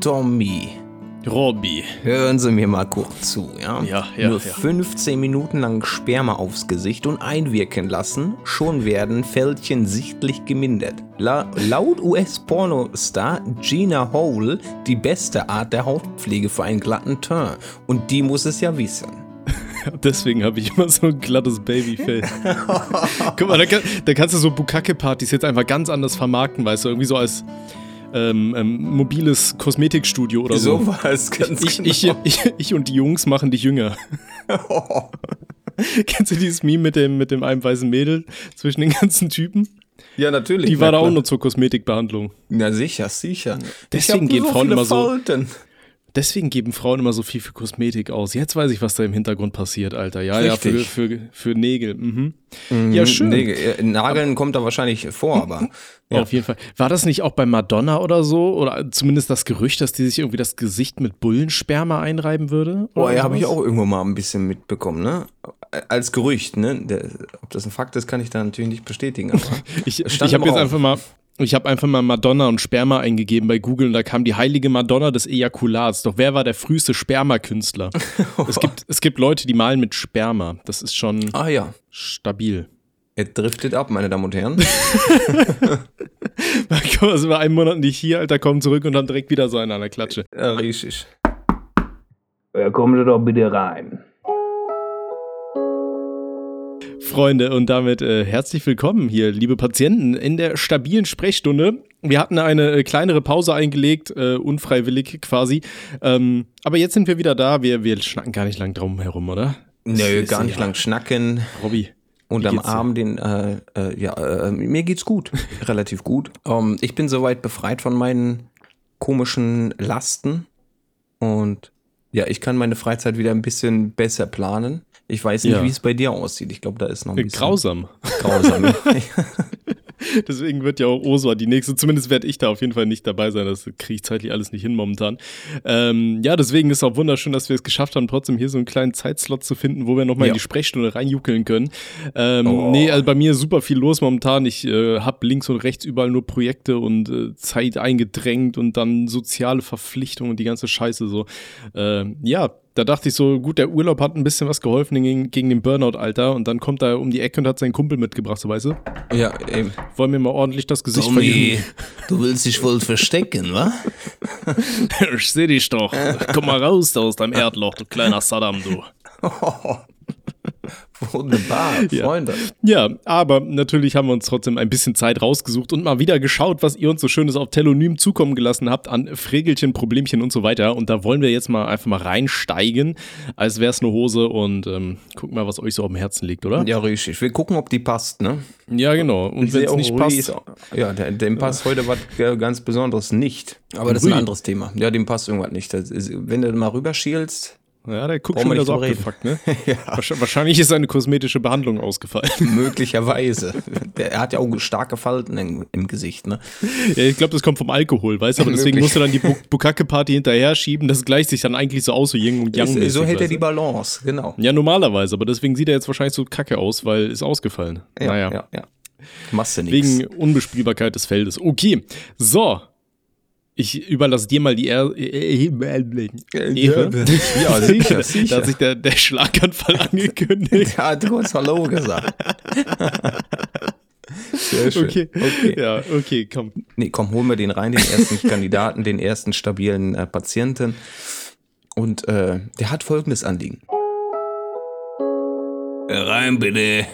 Tommy. Robby. Hören Sie mir mal kurz zu, ja? Ja, ja, Nur ja. 15 Minuten lang Sperma aufs Gesicht und einwirken lassen, schon werden Fältchen sichtlich gemindert. La laut US-Pornostar Gina Hole die beste Art der Hautpflege für einen glatten Teint. Und die muss es ja wissen. Deswegen habe ich immer so ein glattes Babyfell. Guck mal, da, kann, da kannst du so Bukake-Partys jetzt einfach ganz anders vermarkten, weißt du, irgendwie so als ähm, ähm, mobiles Kosmetikstudio oder so. So war es ganz Ich, genau. ich, ich, ich und die Jungs machen dich jünger. Kennst du dieses Meme mit dem, mit dem einen weißen Mädel zwischen den ganzen Typen? ja, natürlich. Die war da na auch nur zur Kosmetikbehandlung. Ja, sicher, sicher. Deswegen gehen so Frauen immer so- Falten. Deswegen geben Frauen immer so viel für Kosmetik aus. Jetzt weiß ich, was da im Hintergrund passiert, Alter. Ja, ja, für, Richtig. für, für Nägel. Mhm. Ja, schön. Äh, Nageln kommt da wahrscheinlich vor, aber. Ja. Auf jeden Fall. War das nicht auch bei Madonna oder so? Oder zumindest das Gerücht, dass die sich irgendwie das Gesicht mit Bullensperma einreiben würde? Oder ja, habe ich auch irgendwo mal ein bisschen mitbekommen, ne? Als Gerücht, ne? Der, ob das ein Fakt ist, kann ich da natürlich nicht bestätigen. Aber Ich, ich habe jetzt einfach mal. Ich habe einfach mal Madonna und Sperma eingegeben bei Google und da kam die heilige Madonna des Ejakulats. Doch wer war der früheste Spermakünstler? es, gibt, es gibt Leute, die malen mit Sperma. Das ist schon ah ja, stabil. er driftet ab, meine Damen und Herren. Guck mal, sind wir einen Monat nicht hier, Alter, kommen zurück und dann direkt wieder so einen an der Klatsche. Ja, richtig. Ja, kommen Sie doch bitte rein. Freunde, und damit äh, herzlich willkommen hier, liebe Patienten, in der stabilen Sprechstunde. Wir hatten eine äh, kleinere Pause eingelegt, äh, unfreiwillig quasi. Ähm, aber jetzt sind wir wieder da. Wir, wir schnacken gar nicht lang drum herum, oder? Nö, gar nicht lang schnacken. Robby. Und am? Arm den, äh, äh, ja, äh, mir geht's gut. Relativ gut. Ähm, ich bin soweit befreit von meinen komischen Lasten. Und ja, ich kann meine Freizeit wieder ein bisschen besser planen. Ich weiß nicht, Ja. wie es bei dir aussieht. Ich glaube, da ist noch ein Äh, bisschen grausam. grausam. Deswegen wird ja auch Oswa die nächste. Zumindest werde ich da auf jeden Fall nicht dabei sein. Das kriege ich zeitlich alles nicht hin momentan. Ähm, ja, deswegen ist auch wunderschön, dass wir es geschafft haben, trotzdem hier so einen kleinen Zeitslot zu finden, wo wir nochmal Ja. in die Sprechstunde reinjuckeln können. Ähm, Oh. Nee, also bei mir ist super viel los momentan. Ich äh, habe links und rechts überall nur Projekte und äh, Zeit eingedrängt und dann soziale Verpflichtungen und die ganze Scheiße so. Ähm, ja, da dachte ich so, gut, der Urlaub hat ein bisschen was geholfen gegen, gegen den Burnout-Alter und dann kommt er um die Ecke und hat seinen Kumpel mitgebracht, so weißt du? ja, eben. Wollen wir mal ordentlich das Gesicht Tommy, verjüngen? du willst dich wohl verstecken, wa? Ich seh dich doch. Komm mal raus da aus deinem Erdloch, du kleiner Saddam, du. Wunderbar, Ja. Freunde. Ja, aber natürlich haben wir uns trotzdem ein bisschen Zeit rausgesucht und mal wieder geschaut, was ihr uns so Schönes auf Telonym zukommen gelassen habt an Fregelchen, Problemchen und so weiter. Und da wollen wir jetzt mal einfach mal reinsteigen, als wäre es eine Hose und ähm, gucken mal, was euch so auf dem Herzen liegt, oder? Ja, richtig. Wir gucken, ob die passt, ne? Ja, genau. Und wenn es auch, nicht Rudi passt, auch- Ja, dem passt heute was äh, ganz Besonderes nicht. Aber das ist ein anderes Thema. Ja, dem passt irgendwas nicht. Das ist, wenn du mal rüberschielst, ja, der guckt Brauchen schon wieder so abgefuckt, ne? Wahrsch- Wahrscheinlich ist seine kosmetische Behandlung ausgefallen. möglicherweise. Der, er hat ja auch starke Falten im, im Gesicht, ne? Ja, ich glaube, das kommt vom Alkohol, weißt du? Aber deswegen musst du dann die Bu- Bukake-Party hinterher schieben. Das gleicht sich dann eigentlich so aus, so Yin und Yang. Ist, so hält er die? Balance, genau. Ja, normalerweise, aber deswegen sieht er jetzt wahrscheinlich so kacke aus, weil ist ausgefallen. Ja, naja. ja, ja. Machst du nichts. Wegen Unbespielbarkeit des Feldes. Okay, so. Ich überlasse dir mal die Ehre. Ehre. Ja, sicher, Da sicher. hat sich der, der Schlaganfall angekündigt. Er hat kurz Hallo gesagt. Sehr schön. Okay. okay. Ja, okay, komm. Nee, komm, holen wir den rein, den ersten Kandidaten, den ersten stabilen äh, Patienten. Und äh, der hat folgendes Anliegen. Rein bitte.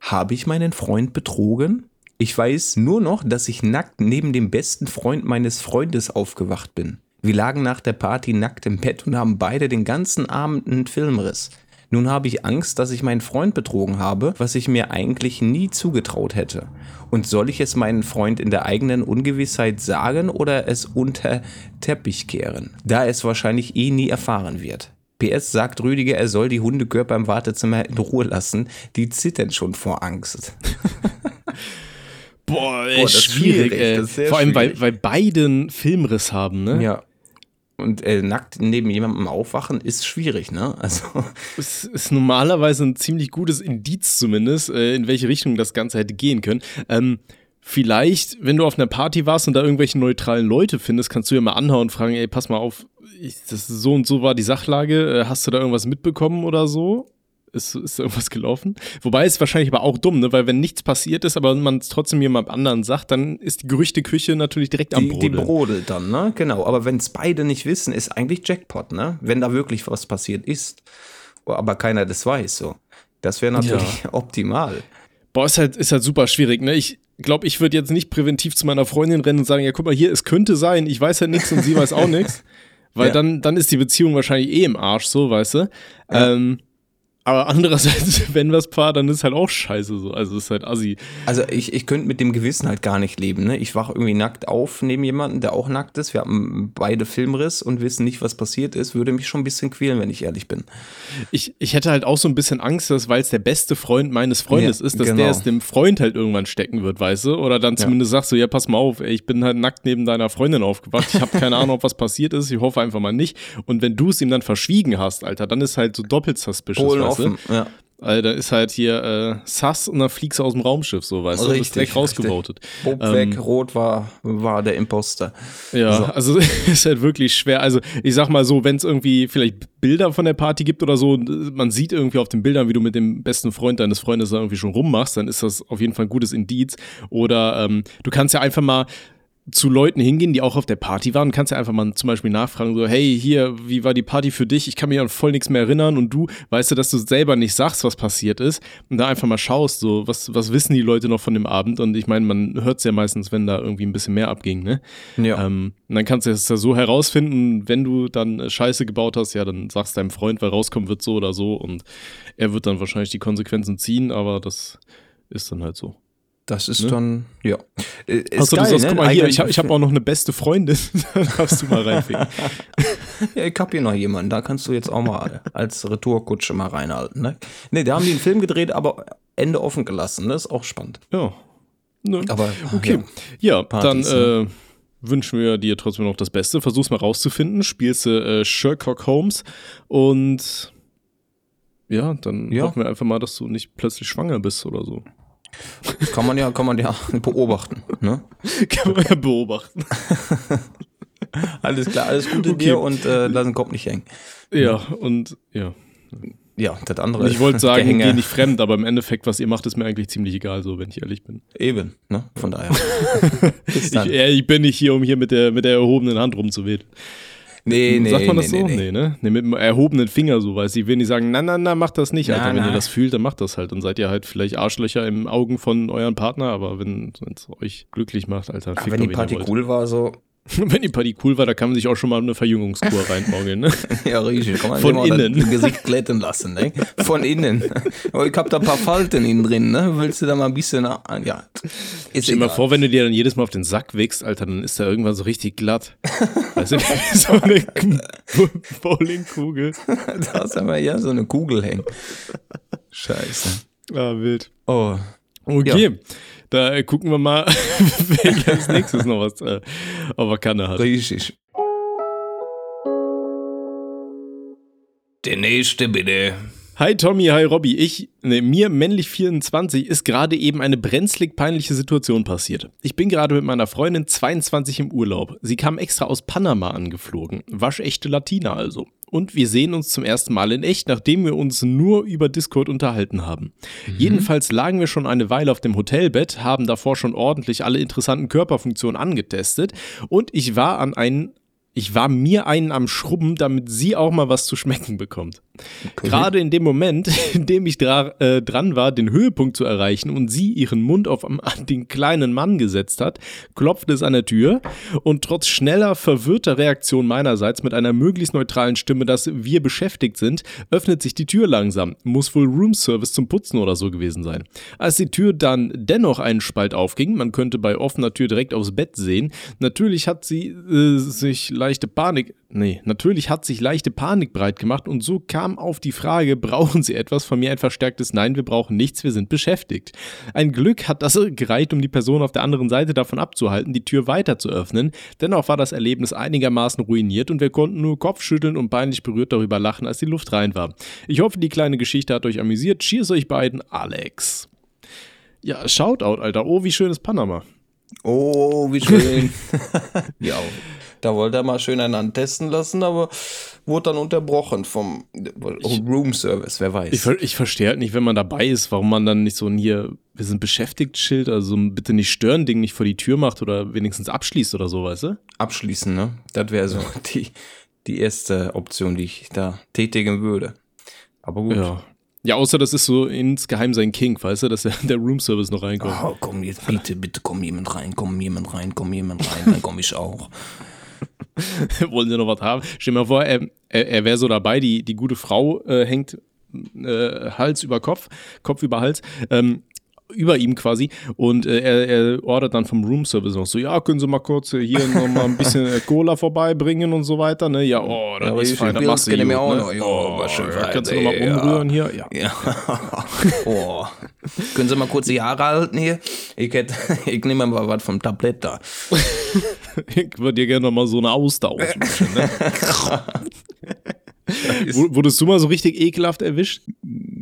Habe ich meinen Freund betrogen? Ich weiß nur noch, dass ich nackt neben dem besten Freund meines Freundes aufgewacht bin. Wir lagen nach der Party nackt im Bett und haben beide den ganzen Abend einen Filmriss. Nun habe ich Angst, dass ich meinen Freund betrogen habe, was ich mir eigentlich nie zugetraut hätte. Und soll ich es meinen Freund in der eigenen Ungewissheit sagen oder es unter Teppich kehren, da er es wahrscheinlich eh nie erfahren wird? PS sagt Rüdiger, er soll die Hundekörper im Wartezimmer in Ruhe lassen, die zittern schon vor Angst. Boah, Boah, das ist schwierig, schwierig, ey. Vor allem, weil, schwierig. weil beiden Filmriss haben, ne? Ja. Und äh, nackt neben jemandem aufwachen ist schwierig, ne? Also, Es ist normalerweise ein ziemlich gutes Indiz zumindest, äh, in welche Richtung das Ganze hätte gehen können. Ähm, vielleicht, wenn du auf einer Party warst und da irgendwelche neutralen Leute findest, kannst du ja mal anhauen und fragen, ey, pass mal auf, ich, das so und so war die Sachlage, äh, hast du da irgendwas mitbekommen oder so? Ist, ist irgendwas gelaufen? Wobei es wahrscheinlich aber auch dumm, ne? weil wenn nichts passiert ist, aber man es trotzdem jemand anderen sagt, dann ist die Gerüchteküche natürlich direkt am Die, die Brodeln. brodelt dann, ne? Genau. Aber wenn es beide nicht wissen, ist eigentlich Jackpot, ne? Wenn da wirklich was passiert ist. Aber keiner das weiß, so. Das wäre natürlich optimal. Boah, ist halt, ist halt super schwierig, ne? Ich glaube, ich würde jetzt nicht präventiv zu meiner Freundin rennen und sagen, ja, guck mal hier, es könnte sein, ich weiß halt nichts und sie weiß auch nichts. Weil Ja. dann, dann ist die Beziehung wahrscheinlich eh im Arsch, so, weißt du? Ja. Ähm, aber andererseits, wenn was paar, dann ist halt auch scheiße so. Also ist halt assi. Also ich, ich könnte mit dem Gewissen halt gar nicht leben. Ne? Ich wache irgendwie nackt auf neben jemanden, der auch nackt ist. Wir haben beide Filmriss und wissen nicht, was passiert ist. Würde mich schon ein bisschen quälen, wenn ich ehrlich bin. Ich, ich hätte halt auch so ein bisschen Angst, dass, weil es der beste Freund meines Freundes Ja, ist, dass genau. der es dem Freund halt irgendwann stecken wird, weißt du? Oder dann zumindest sagst du, ja, pass mal auf, ey, ich bin halt nackt neben deiner Freundin aufgewacht. Ich habe keine Ahnung, ob was passiert ist. Ich hoffe einfach mal nicht. Und wenn du es ihm dann verschwiegen hast, Alter, dann ist halt so doppelt suspicious, Polen offen. Ja. Alter, ist halt hier äh, Sass und dann fliegst du aus dem Raumschiff, so, weißt du? Du bist Richtig, direkt rausgevotet. Bob Ähm, weg, rot war, war der Imposter. Ja, So. also ist halt wirklich schwer. Also ich sag mal so, wenn es irgendwie vielleicht Bilder von der Party gibt oder so, man sieht irgendwie auf den Bildern, wie du mit dem besten Freund deines Freundes da irgendwie schon rummachst, dann ist das auf jeden Fall ein gutes Indiz. Oder ähm, du kannst ja einfach mal zu Leuten hingehen, die auch auf der Party waren, kannst ja einfach mal zum Beispiel nachfragen, so, hey, hier, wie war die Party für dich? Ich kann mich an voll nichts mehr erinnern und du weißt du, dass du selber nicht sagst, was passiert ist und da einfach mal schaust, so, was, was wissen die Leute noch von dem Abend? Und ich meine, man hört es ja meistens, wenn da irgendwie ein bisschen mehr abging, ne? Ja. Ähm, und dann kannst du es ja so herausfinden, wenn du dann Scheiße gebaut hast, ja, dann sagst deinem Freund, weil rauskommen wird so oder so und er wird dann wahrscheinlich die Konsequenzen ziehen, aber das ist dann halt so. Das ist Ne? dann, ja. Äh, Ist Achso, geil, du sagst, ne? guck mal hier, ich habe hab auch noch eine beste Freundin, da darfst du mal reinficken. Ja, ich hab hier noch jemanden, da kannst du jetzt auch mal als Retourkutsche mal reinhalten. Ne, nee, da haben die einen Film gedreht, aber Ende offen gelassen. Das ist auch spannend. Ja. Ne? Aber Okay. ja. Ja, Partys, dann äh, wünschen wir dir trotzdem noch das Beste. Versuch's mal rauszufinden. Spielst du äh, Sherlock Holmes und ja, dann Ja. hoffen wir einfach mal, dass du nicht plötzlich schwanger bist oder so. Das kann man ja, kann man ja beobachten. Ne? Kann man ja beobachten. Alles klar, alles Gute Okay. dir und äh, lass den Kopf nicht hängen. Ja, und ja. Ja, das andere. Ich wollte sagen, geh nicht fremd, aber im Endeffekt, was ihr macht, ist mir eigentlich ziemlich egal, so, wenn ich ehrlich bin. Eben, ne? Von daher. Ich, äh, ich bin nicht hier, um hier mit der, mit der erhobenen Hand rumzuwedeln. Nee, nee, Sagt man das nee, so? nee, Nee, ne? Nee, mit dem erhobenen Finger so, weiß ich. will nicht sagen, na, na, na, macht das nicht, Na, Alter. wenn na. ihr das fühlt, dann macht das halt. Dann seid ihr halt vielleicht Arschlöcher im Augen von euren Partner, aber wenn es euch glücklich macht, Alter, Aber fickt wenn doch, die Party cool war, so. wenn die Party cool war, da kann man sich auch schon mal eine Verjüngungskur reinmorgeln, ne? Ja, richtig. Kann man Von innen. Das Gesicht glätten lassen, ne? Von innen. Oh, ich hab da ein paar Falten innen drin, ne? Willst du da mal ein bisschen. Ja. Ist Stell dir mal vor, wenn du dir dann jedes Mal auf den Sack wickst, Alter, dann ist der irgendwann so richtig glatt. weißt du, so eine Bowlingkugel. Da hast du aber ja so eine Kugel hängen. Scheiße. Ah, wild. Oh. Okay, da gucken wir mal, wer als nächstes noch was äh, auf der Kanne hat. Richtig. Der nächste bitte. Hi Tommy, hi Robby. Ich, ne, mir männlich 24 ist gerade eben eine brenzlig peinliche Situation passiert. Ich bin gerade mit meiner Freundin 22 im Urlaub. Sie kam extra aus Panama angeflogen. Waschechte Latina also. Und wir sehen uns zum ersten Mal in echt, nachdem wir uns nur über Discord unterhalten haben. Jedenfalls lagen wir schon eine Weile auf dem Hotelbett, haben davor schon ordentlich alle interessanten Körperfunktionen angetestet und ich war an einen ich war mir einen am Schrubben, damit sie auch mal was zu schmecken bekommt. Gerade in dem Moment, in dem ich dra äh, dran war, den Höhepunkt zu erreichen und sie ihren Mund auf den kleinen Mann gesetzt hat, klopfte es an der Tür und trotz schneller, verwirrter Reaktion meinerseits mit einer möglichst neutralen Stimme, dass wir beschäftigt sind, öffnet sich die Tür langsam. Muss wohl Roomservice zum Putzen oder so gewesen sein. Als die Tür dann dennoch einen Spalt aufging, man könnte bei offener Tür direkt aufs Bett sehen, natürlich hat sie äh, sich leichte Panik, nee, natürlich hat sich leichte Panik breit gemacht und so kam auf die Frage, brauchen Sie etwas? Von mir ein verstärktes Nein, wir brauchen nichts, wir sind beschäftigt. Ein Glück hat das gereicht, um die Person auf der anderen Seite davon abzuhalten, die Tür weiter zu öffnen. Dennoch war das Erlebnis einigermaßen ruiniert und wir konnten nur Kopfschütteln und peinlich berührt darüber lachen, als die Luft rein war. Ich hoffe, die kleine Geschichte hat euch amüsiert. Cheers euch beiden, Alex. Ja, Shoutout, Alter. Oh, wie schön ist Panama. Oh, wie schön. ja, da wollte er mal schön einen antesten lassen, aber wurde dann unterbrochen vom Room Service, wer weiß. Ich, ich verstehe halt nicht, wenn man dabei ist, warum man dann nicht so ein hier, wir sind beschäftigt Schild, also ein bitte nicht stören Ding nicht vor die Tür macht oder wenigstens abschließt oder so, weißt du? Abschließen, ne? Das wäre so die, die erste Option, die ich da tätigen würde. Aber gut. Ja. Ja, außer das ist so insgeheim sein Kink, weißt du, dass der, der Room Service noch reinkommt. Oh, komm jetzt, bitte, bitte, komm jemand rein, komm jemand rein, komm jemand rein, dann komm ich auch. Wollen sie noch was haben? Stell dir mal vor, er, er, er wäre so dabei, die, die gute Frau äh, hängt äh, Hals über Kopf, Kopf über Hals, ähm, über ihm quasi und äh, er, er ordert dann vom Room Service noch so, ja, können Sie mal kurz äh, hier noch mal ein bisschen äh, Cola vorbeibringen und so weiter, ne? Ja, oh, das Ja, ist ich- fein, das machst du gut, wir auch ne? noch. Ja, oh, war schön ja, kannst du noch mal ja. umrühren hier? Ja. Ja. oh. Können Sie mal kurz die Haare halten hier? Ich, hätte, ich nehme mal was vom Tablett da. Ich würde dir gerne noch mal so eine Auster auswischen, ne? Wurdest du mal so richtig ekelhaft erwischt?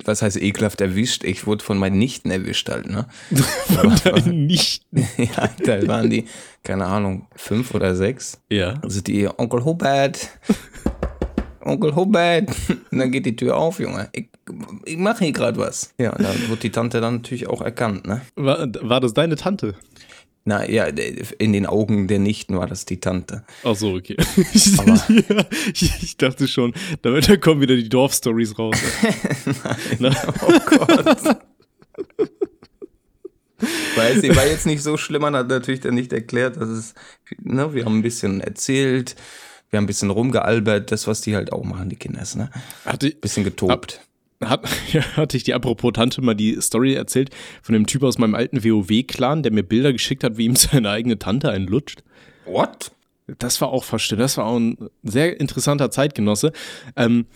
Was heißt ekelhaft erwischt? Ich wurde von meinen Nichten erwischt halt, ne? Nicht. ja, da waren die, keine Ahnung, fünf oder sechs. Ja. Also die Onkel Hubert. Onkel Hubert. Und dann geht die Tür auf, Junge. Ich, ich mache hier gerade was. Ja, da wird die Tante dann natürlich auch erkannt, ne? War, war das deine Tante? Na ja, in den Augen der Nichten war das die Tante. Ach so, okay. ja, ich, dachte schon, da, da kommen wieder die Dorfstories raus. Na, Oh Gott. Weiß ich, war jetzt nicht so schlimm, man hat natürlich dann nicht erklärt, dass es, ne, wir haben ein bisschen erzählt, wir haben ein bisschen rumgealbert, das, was die halt auch machen, die Kinder, ne? hatte, Bisschen getobt. Hat, ja, hatte ich die apropos Tante mal die Story erzählt von dem Typ aus meinem alten WoW-Clan, der mir Bilder geschickt hat, wie ihm seine eigene Tante einen lutscht? What? Das war auch verstört. Das war auch ein sehr interessanter Zeitgenosse. Ähm,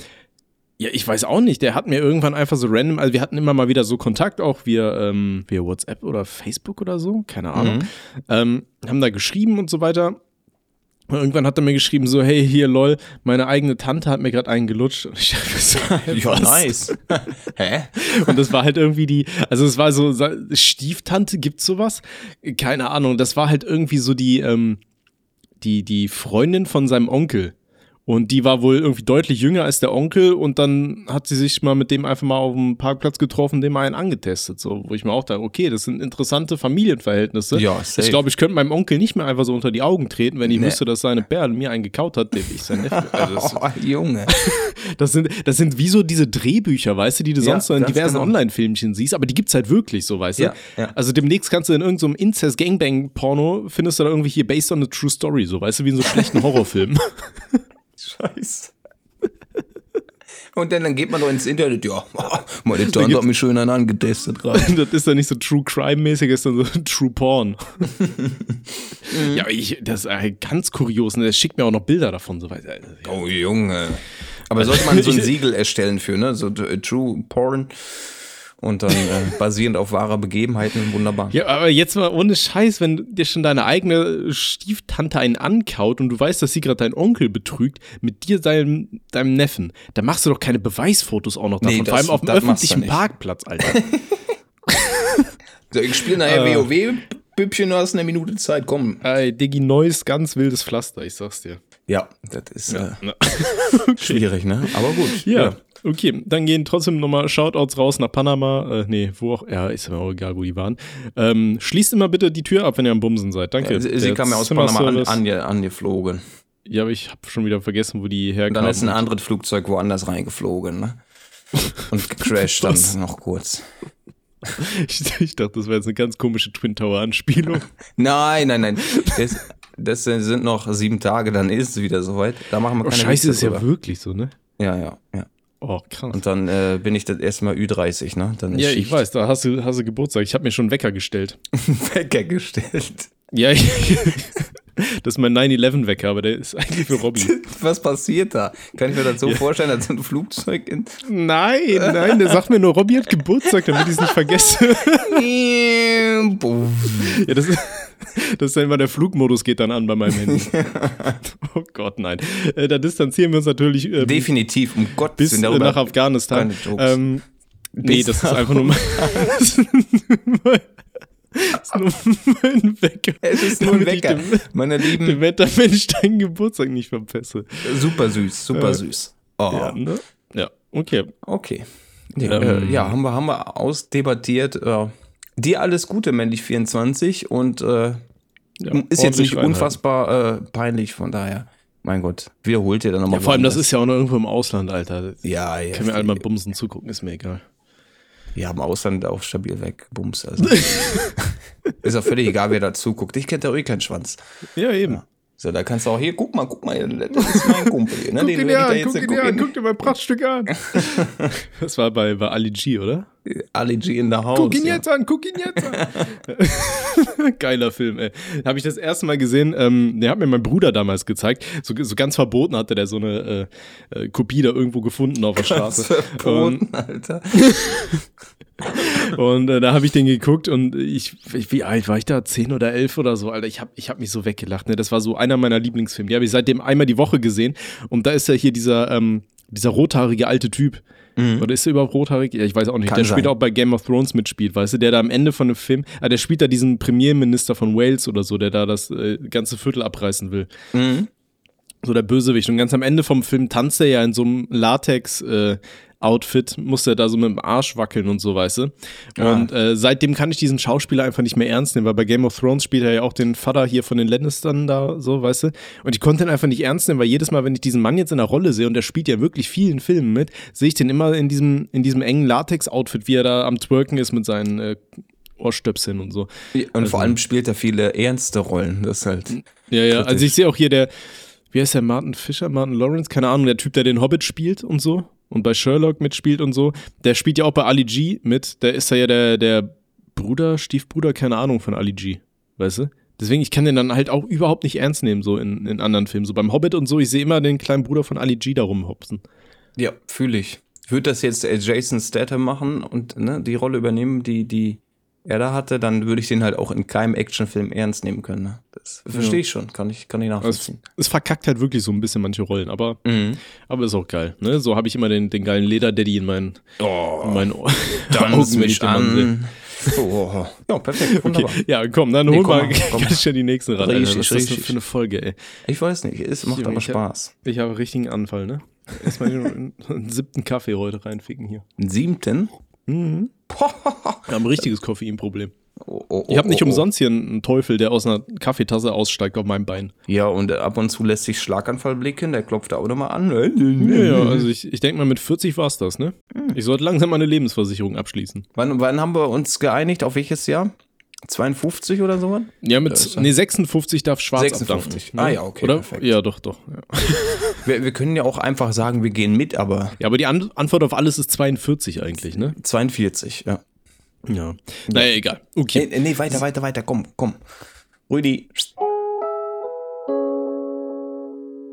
ja, ich weiß auch nicht. Der hat mir irgendwann einfach so random, also wir hatten immer mal wieder so Kontakt, auch via, ähm, via WhatsApp oder Facebook oder so, keine Ahnung. Ähm, haben da geschrieben und so weiter. Und irgendwann hat er mir geschrieben, so, hey, hier, lol, meine eigene Tante hat mir gerade einen gelutscht. Und ich dachte so, Ja, nice. Hä? Und das war halt irgendwie die, also es war so, Stieftante, gibt's sowas? Keine Ahnung, das war halt irgendwie so die, ähm, die, die Freundin von seinem Onkel. Und die war wohl irgendwie deutlich jünger als der Onkel und dann hat sie sich mal mit dem einfach mal auf dem Parkplatz getroffen, dem mal einen angetestet. So, wo ich mir auch dachte, okay, das sind interessante Familienverhältnisse. Ja, safe. Ich glaube, ich könnte meinem Onkel nicht mehr einfach so unter die Augen treten, wenn ich Nee. wüsste, dass seine Perle mir einen gekaut hat, der ich sein Neffe. Also das, Oh, Junge. das sind, das sind wie so diese Drehbücher, weißt du, die du Ja, sonst so in diversen genau. Online-Filmchen siehst, aber die gibt's halt wirklich so, weißt Ja, du? ja. Also demnächst kannst du in irgendeinem Incest-Gangbang-Porno, findest du da irgendwie hier based on a true story, so, weißt du, wie in so schlechten Horrorfilmen. Scheiße. Und dann, dann geht man doch ins Internet, ja, meine Tante hat mich schön einen angetestet gerade. das ist dann nicht so True Crime-mäßig, ist dann so True Porn. ja, aber ich, das ist äh, ganz kurios, ne? Der schickt mir auch noch Bilder davon, so weiter. Ja. Oh, Junge. Aber sollte man so ein Siegel erstellen für, ne? So äh, True Porn. Und dann äh, basierend auf wahrer Begebenheiten, wunderbar. Ja, aber jetzt mal ohne Scheiß, wenn dir schon deine eigene Stieftante einen ankaut und du weißt, dass sie gerade deinen Onkel betrügt, mit dir, deinem, deinem Neffen, dann machst du doch keine Beweisfotos auch noch davon. Nee, Vor das- allem auf dem öffentlichen. Parkplatz, Alter. So, ich spiele nachher Äh. WoW, Bübchen, du hast eine Minute Zeit, komm. Ey, Diggi, neues, ganz wildes Pflaster, ich sag's dir. Ja, das ist äh, Na. schwierig, ne? Aber gut. Ja. Okay, dann gehen trotzdem nochmal Shoutouts raus nach Panama. Äh, nee, wo auch. Ja, ist mir auch egal, wo die waren. Ähm, schließt immer bitte die Tür ab, wenn ihr am Bumsen seid. Danke. Ja, sie sie Der kam ja aus Panama an, ange, angeflogen. Ja, aber ich habe schon wieder vergessen, wo die Und herkamen. dann ist ein anderes Flugzeug woanders reingeflogen, ne? Und gecrashed dann noch kurz. Ich, ich dachte, das wäre jetzt eine ganz komische Twin Tower Anspielung. Nein, nein, nein. Das, das sind noch sieben Tage, dann ist es wieder soweit. Da machen wir Oh, keine scheiße, Witze ist ja wirklich so, ne? Ja, ja, ja. Oh, krass. Und dann äh, bin ich das erste Mal Ü30, ne? Dann ist ja, ich Schicht. weiß, da hast du, hast du Geburtstag. Ich habe mir schon einen Wecker gestellt. Wecker gestellt. Ja, ich, das ist mein 9-11-Wecker, aber der ist eigentlich für Robby. Was passiert da? Kann ich mir das so vorstellen, als ein Flugzeug in. Nein, nein, der sagt mir nur, Robby hat Geburtstag, damit ich es nicht vergesse. Ja, das, das ist dann immer der Flugmodus geht dann an bei meinem Handy. Oh Gott, nein. Äh, Da distanzieren wir uns natürlich ähm, Definitiv, um Gottes bis Willen äh, darüber. nach Afghanistan. Ähm, nee, das ist einfach nur mal. ist nur ein Wecker. Es ist nur ein Wecker. dem- Meine Dem Lieben, Wettermensch deinen Geburtstag nicht verpesse. super süß, super Äh, süß. Oh, Ja, ne? Ja, okay. okay. Nee, Ähm. äh, ja, haben wir, haben wir ausdebattiert. Äh, dir alles Gute, männlich 24 und äh, Ja, ist jetzt nicht unfassbar äh, peinlich, von daher, mein Gott, wiederholt ihr dann nochmal. Ja, vor allem, das ist ja auch noch irgendwo im Ausland, Alter. Ja, ja. Können wir alle mal bumsen zugucken, ist mir egal. Wir haben Ausland auch stabil weg. Bums. Also. ist auch völlig egal, wer da zuguckt. Ich kenne da eh keinen Schwanz. Ja, eben. So, da kannst du auch hier, guck mal, guck mal, das ist mein Kumpel hier. Ne? Guck Den ihn an, jetzt- guck ihn dir an, guck dir mein Prachtstück an. Das war bei, bei Ali G, oder? Ali G in the house. Guck ihn ja. jetzt an, guck ihn jetzt an. Geiler Film, ey. Habe ich das erste Mal gesehen, ähm, der hat mir mein Bruder damals gezeigt. So, so ganz verboten hatte der so eine äh, äh, Kopie da irgendwo gefunden auf der Straße. Verboten, Alter. Und äh, da habe ich den geguckt und ich, ich, wie alt war ich da? Zehn oder elf oder so, Alter. Ich habe ich hab mich so weggelacht. Ne? Das war so einer meiner Lieblingsfilme. Die habe ich seitdem einmal die Woche gesehen. Und da ist ja hier dieser, ähm, dieser rothaarige alte Typ. Oder ist er überhaupt rothaarig? Ja, ich weiß auch nicht. Kann der spielt sein. auch bei Game of Thrones mitspielt, weißt du, der da am Ende von dem Film, ah, der spielt da diesen Premierminister von Wales oder so, der da das äh, ganze Viertel abreißen will Mhm. so der Bösewicht. Und ganz am Ende vom Film tanzt er ja in so einem Latex-Outfit, muss er da so mit dem Arsch wackeln und so, weißt du. Ah. Und äh, seitdem kann ich diesen Schauspieler einfach nicht mehr ernst nehmen, weil bei Game of Thrones spielt er ja auch den Vater hier von den Lannistern da, so, weißt du. Und ich konnte ihn einfach nicht ernst nehmen, weil jedes Mal, wenn ich diesen Mann jetzt in der Rolle sehe, und der spielt ja wirklich vielen Filmen mit, sehe ich den immer in diesem, in diesem engen Latex-Outfit, wie er da am Twerken ist mit seinen äh, Ohrstöpseln und so. Und vor allem spielt er viele ernste Rollen. Das ist halt. Ja, ja, Kritisch. also ich sehe auch hier der, wie heißt der, Martin Fischer, Martin Lawrence, keine Ahnung, der Typ, der den Hobbit spielt und so und bei Sherlock mitspielt und so, der spielt ja auch bei Ali G mit, der ist ja der, der Bruder, Stiefbruder, keine Ahnung von Ali G, weißt du? Deswegen, ich kann den dann halt auch überhaupt nicht ernst nehmen, so in, in anderen Filmen. So beim Hobbit und so, ich sehe immer den kleinen Bruder von Ali G da rumhopsen. Ja, fühle ich. Würde das jetzt Jason Statham machen und ne, die Rolle übernehmen, die, die er da hatte, dann würde ich den halt auch in keinem Actionfilm ernst nehmen können. Ne? Das verstehe ich schon, kann ich, kann ich Es, nachvollziehen. es verkackt halt wirklich so ein bisschen manche Rollen, aber, Mhm. aber ist auch geil. Ne? So habe ich immer den, den geilen Lederdaddy in meinen, Oh, in meinen Ohr- dann Augen, wenn ich mich den Mann sehe. an. Oh, ja, perfekt, wunderbar. Okay, ja, komm, dann Nee, hol mal ganz schnell die nächsten ran. Alter. Was ist das für eine Folge, ey? Ich weiß nicht, es macht Junge, aber ich hab- Spaß. Ich habe einen richtigen Anfall, ne? Erstmal einen, einen siebten Kaffee heute reinficken hier. Einen siebten? Mhm. Wir haben ein richtiges Koffeinproblem. Oh, oh, Ich habe nicht oh, oh. umsonst hier einen Teufel, der aus einer Kaffeetasse aussteigt auf meinem Bein. Ja, und ab und zu lässt sich Schlaganfall blicken, der klopft da auch nochmal an. Ja, ja, also ich, ich denke mal, mit 40 war es das, ne? Ich sollte langsam meine Lebensversicherung abschließen. Wann, wann haben wir uns geeinigt? Auf welches Jahr? 52 oder so? Ja, mit Ja, ist nee, 56 darf schwarz 56. abdanken. ne? Ah ja, okay, Oder? perfekt. Ja, doch, doch. Ja, Wir, wir können ja auch einfach sagen, wir gehen mit, aber ja aber die An Antwort auf alles ist 42 eigentlich, ne? 42, ja. Ja. Naja, egal. Okay. Nee, nee, weiter, weiter, weiter, komm, komm. Rüdi.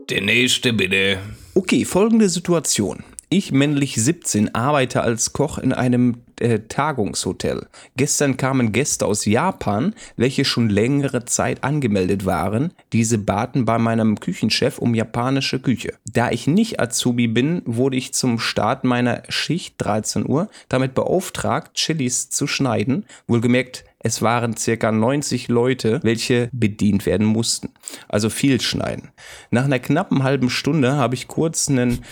Der nächste bitte. Okay, folgende Situation. Ich, männlich 17, arbeite als Koch in einem äh, Tagungshotel. Gestern kamen Gäste aus Japan, welche schon längere Zeit angemeldet waren. Diese baten bei meinem Küchenchef um japanische Küche. Da ich nicht Azubi bin, wurde ich zum Start meiner Schicht 13 Uhr damit beauftragt, Chilis zu schneiden. Wohlgemerkt, es waren circa 90 Leute, welche bedient werden mussten. Also viel schneiden. Nach einer knappen halben Stunde habe ich kurz einen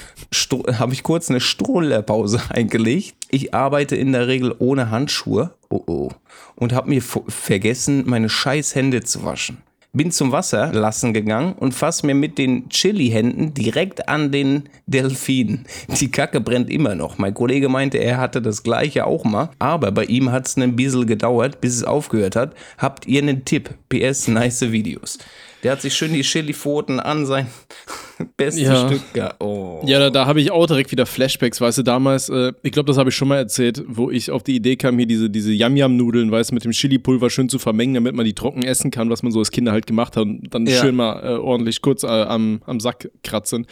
habe ich kurz eine Strollerpause eingelegt. Ich arbeite in der Regel ohne Handschuhe. Oh oh. Und habe mir vergessen, meine scheiß Hände zu waschen. Bin zum Wasser lassen gegangen und fass mir mit den Chili-Händen direkt an den Delfin. Die Kacke brennt immer noch. Mein Kollege meinte, er hatte das gleiche auch mal, aber bei ihm hat es ein bisschen gedauert, bis es aufgehört hat. Habt ihr einen Tipp? PS, nice Videos. Der hat sich schön die Chili-Pfoten an sein bestes Ja. Stück. Ja, oh. Ja, da, da habe ich auch direkt wieder Flashbacks, weißt du, damals, äh, ich glaube, das habe ich schon mal erzählt, wo ich auf die Idee kam, hier diese, diese Yam-Yam-Nudeln, weißt du, mit dem Chili-Pulver schön zu vermengen, damit man die trocken essen kann, was man so als Kinder halt gemacht hat und dann Ja. schön mal äh, ordentlich kurz äh, am, am Sack kratzen.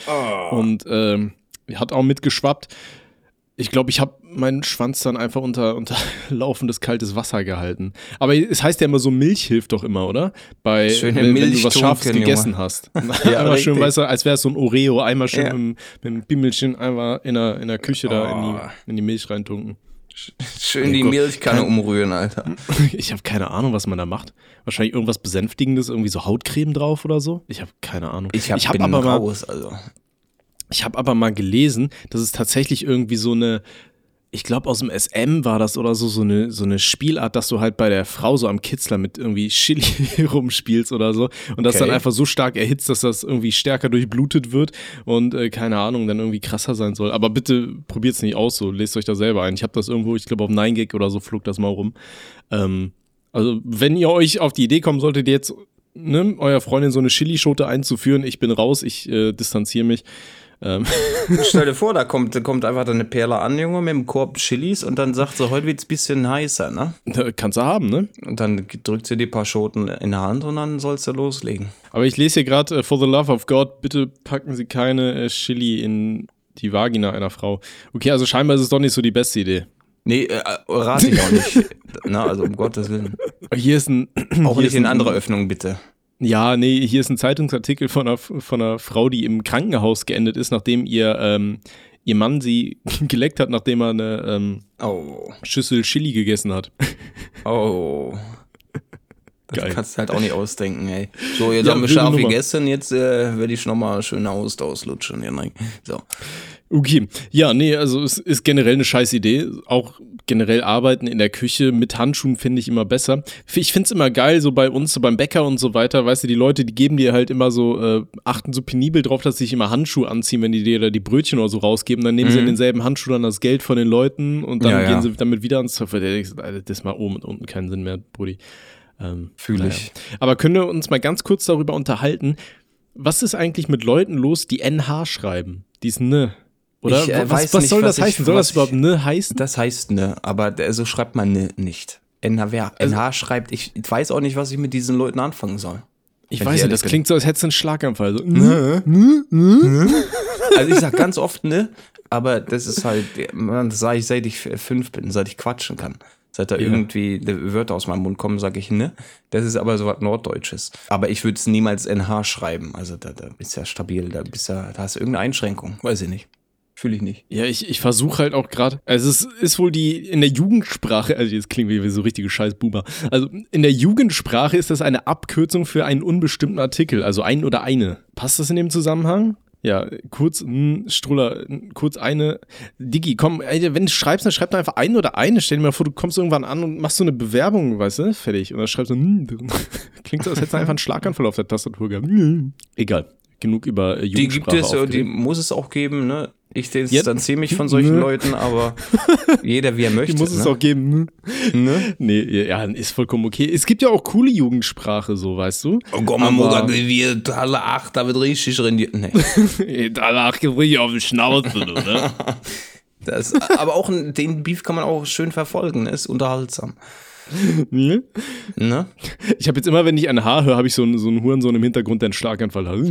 Und ähm, hat auch mitgeschwappt. Ich glaube, ich habe meinen Schwanz dann einfach unter, unter laufendes kaltes Wasser gehalten. Aber es heißt ja immer so, Milch hilft doch immer, oder? Bei, Schöne wenn, wenn du was Scharfes gegessen hast. einmal schön, weißt du, als wäre es so ein Oreo, einmal schön Ja. mit, mit dem Bimmelchen einmal in der, in der Küche da in Oh. die, in die Milch reintunken. Schön die Milchkanne umrühren, Alter. Ich habe keine Ahnung, was man da macht. Wahrscheinlich irgendwas Besänftigendes, irgendwie so Hautcreme drauf oder so. Ich habe keine Ahnung. Ich, hab, ich hab aber mal, raus, also. Ich habe aber mal gelesen, dass es tatsächlich irgendwie so eine, ich glaube aus dem SM war das oder so, so eine, so eine Spielart, dass du halt bei der Frau so am Kitzler mit irgendwie Chili rumspielst oder so und das Okay. dann einfach so stark erhitzt, dass das irgendwie stärker durchblutet wird und äh, keine Ahnung, dann irgendwie krasser sein soll. Aber bitte probiert's nicht aus, so lest euch da selber ein. Ich habe das irgendwo, ich glaube auf 9gag oder so flog das mal rum. Ähm, also wenn ihr euch auf die Idee kommen solltet, jetzt ne, eurer Freundin so eine Chilischote einzuführen, ich bin raus, ich äh, distanziere mich. Ähm, Stell dir vor, da kommt, kommt einfach deine Perle an, Junge, mit dem Korb Chilis und dann sagt sie, heute wird's bisschen heißer, ne? kannst du haben, ne? Und dann drückt sie die paar Schoten in der Hand und dann sollst du loslegen. Aber ich lese hier gerade, äh, for the love of God, bitte packen Sie keine äh, Chili in die Vagina einer Frau. Okay, also scheinbar ist es doch nicht so die beste Idee. Nee, äh, rate ich auch nicht. Na, also um Gottes Willen. Hier ist ein. Auch nicht in ein- andere Öffnungen, bitte. Ja, nee, hier ist ein Zeitungsartikel von einer, von einer Frau, die im Krankenhaus geendet ist, nachdem ihr, ähm, ihr Mann sie geleckt hat, nachdem er eine ähm, Oh. Schüssel Chili gegessen hat. Oh. Das Geil. kannst du halt auch nicht ausdenken, ey. So, jetzt Ja, haben wir scharf gegessen, jetzt äh, werde ich nochmal schön Haust auslutschen. Nein. So. Okay, ja, nee, also es ist generell eine scheiß Idee. Auch generell arbeiten in der Küche mit Handschuhen finde ich immer besser. Ich finde es immer geil, so bei uns, so beim Bäcker und so weiter, weißt du, die Leute, die geben dir halt immer so, äh, achten so penibel drauf, dass sie sich immer Handschuhe anziehen, wenn die dir da die Brötchen oder so rausgeben. Dann nehmen sie in denselben Handschuhen dann das Geld von den Leuten und dann Ja, ja. gehen sie damit wieder ans Töpfer. Das ist mal oben und unten keinen Sinn mehr, Brudi. Ähm, Fühle naja. ich. Aber können wir uns mal ganz kurz darüber unterhalten, was ist eigentlich mit Leuten los, die NH schreiben? Dies ne. Oder Ich, äh, was, was nicht, soll was das ich- heißen? Soll was das überhaupt ich- ne heißen? Das heißt ne, aber so schreibt man ne nicht. NH, wer Also NH schreibt, ich weiß auch nicht, was ich mit diesen Leuten anfangen soll. Ich weiß ich nicht, das bin. klingt so, als hättest du einen Schlaganfall. So, Ne? ne? Also ich sag ganz oft ne, aber das ist halt, man, das sage ich seit ich fünf bin, seit ich quatschen kann. Seit da Ja. irgendwie Wörter aus meinem Mund kommen, sage ich ne. Das ist aber so was Norddeutsches. Aber ich würde es niemals NH schreiben. Also da, da bist du ja stabil, da bist ja, da hast du irgendeine Einschränkung. Weiß ich nicht. Fühle ich nicht. Ja, ich, ich versuche halt auch gerade, also es ist wohl die, in der Jugendsprache, also jetzt klingt wie so richtige scheiß Boomer, also in der Jugendsprache ist das eine Abkürzung für einen unbestimmten Artikel, also ein oder eine. Passt das in dem Zusammenhang? Ja, kurz, mh, Struller, mh, kurz eine. Digi, komm, ey, wenn du schreibst, dann schreib doch einfach ein oder eine. Stell dir mal vor, du kommst irgendwann an und machst so eine Bewerbung, weißt du, fertig. Und dann schreibst du, mh, klingt so, als hättest du einfach einen Schlaganfall auf der Tastatur gehabt. Egal, genug über äh, Die gibt Jugendsprache es, äh, die muss es auch geben, ne? Ich distanziere mich von solchen Ne. Leuten, aber jeder wie er möchte. Die muss es ne? auch geben. Ne? Nee, ja, ist vollkommen okay. Es gibt ja auch coole Jugendsprache, so, weißt du? Oh Gott, man Aber- muss wir alle acht, da wird richtig rendiert. Nee. Danach ich auf den Schnauze, ne? Das, aber auch den Beef kann man auch schön verfolgen, ne? ist unterhaltsam. Ne? Ne? Ich habe jetzt immer, wenn ich ein Haar höre, habe ich so einen, so einen Hurensohn im Hintergrund, der einen Schlaganfall hat.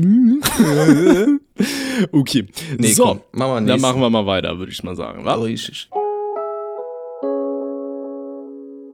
okay. Nee, so, komm, machen wir dann machen wir mal weiter, würde ich mal sagen. wa? Richtig.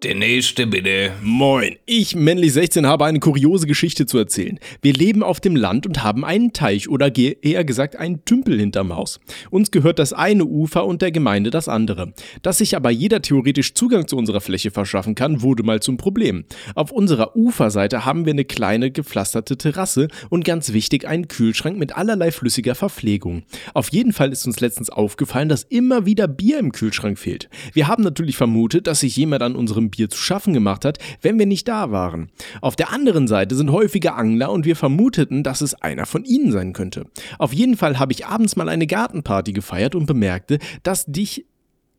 Der nächste bitte. Moin, ich, männlich 16, habe eine kuriose Geschichte zu erzählen. Wir leben auf dem Land und haben einen Teich oder eher gesagt einen Tümpel hinterm Haus. Uns gehört das eine Ufer und der Gemeinde das andere. Dass sich aber jeder theoretisch Zugang zu unserer Fläche verschaffen kann, wurde mal zum Problem. Auf unserer Uferseite haben wir eine kleine gepflasterte Terrasse und ganz wichtig einen Kühlschrank mit allerlei flüssiger Verpflegung. Auf jeden Fall ist uns letztens aufgefallen, dass immer wieder Bier im Kühlschrank fehlt. Wir haben natürlich vermutet, dass sich jemand an unserem Bier zu schaffen gemacht hat, wenn wir nicht da waren. Auf der anderen Seite sind häufige Angler und wir vermuteten, dass es einer von ihnen sein könnte. Auf jeden Fall habe ich abends mal eine Gartenparty gefeiert und bemerkte, dass dich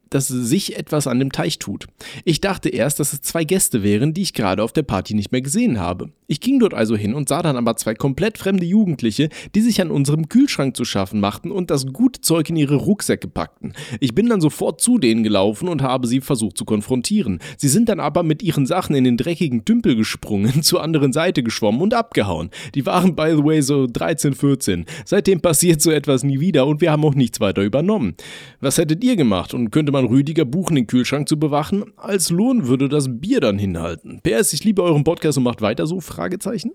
dass sich etwas an dem Teich tut. Ich dachte erst, dass es zwei Gäste wären, die ich gerade auf der Party nicht mehr gesehen habe. Ich ging dort also hin und sah dann aber zwei komplett fremde Jugendliche, die sich an unserem Kühlschrank zu schaffen machten und das gute Zeug in ihre Rucksäcke packten. Ich bin dann sofort zu denen gelaufen und habe sie versucht zu konfrontieren. Sie sind dann aber mit ihren Sachen in den dreckigen Tümpel gesprungen, zur anderen Seite geschwommen und abgehauen. Die waren by the way so 13, 14. Seitdem passiert so etwas nie wieder und wir haben auch nichts weiter übernommen. Was hättet ihr gemacht und könnte man man Rüdiger buchen, den Kühlschrank zu bewachen. Als Lohn würde das Bier dann hinhalten. PS, ich liebe euren Podcast und macht weiter so, Fragezeichen.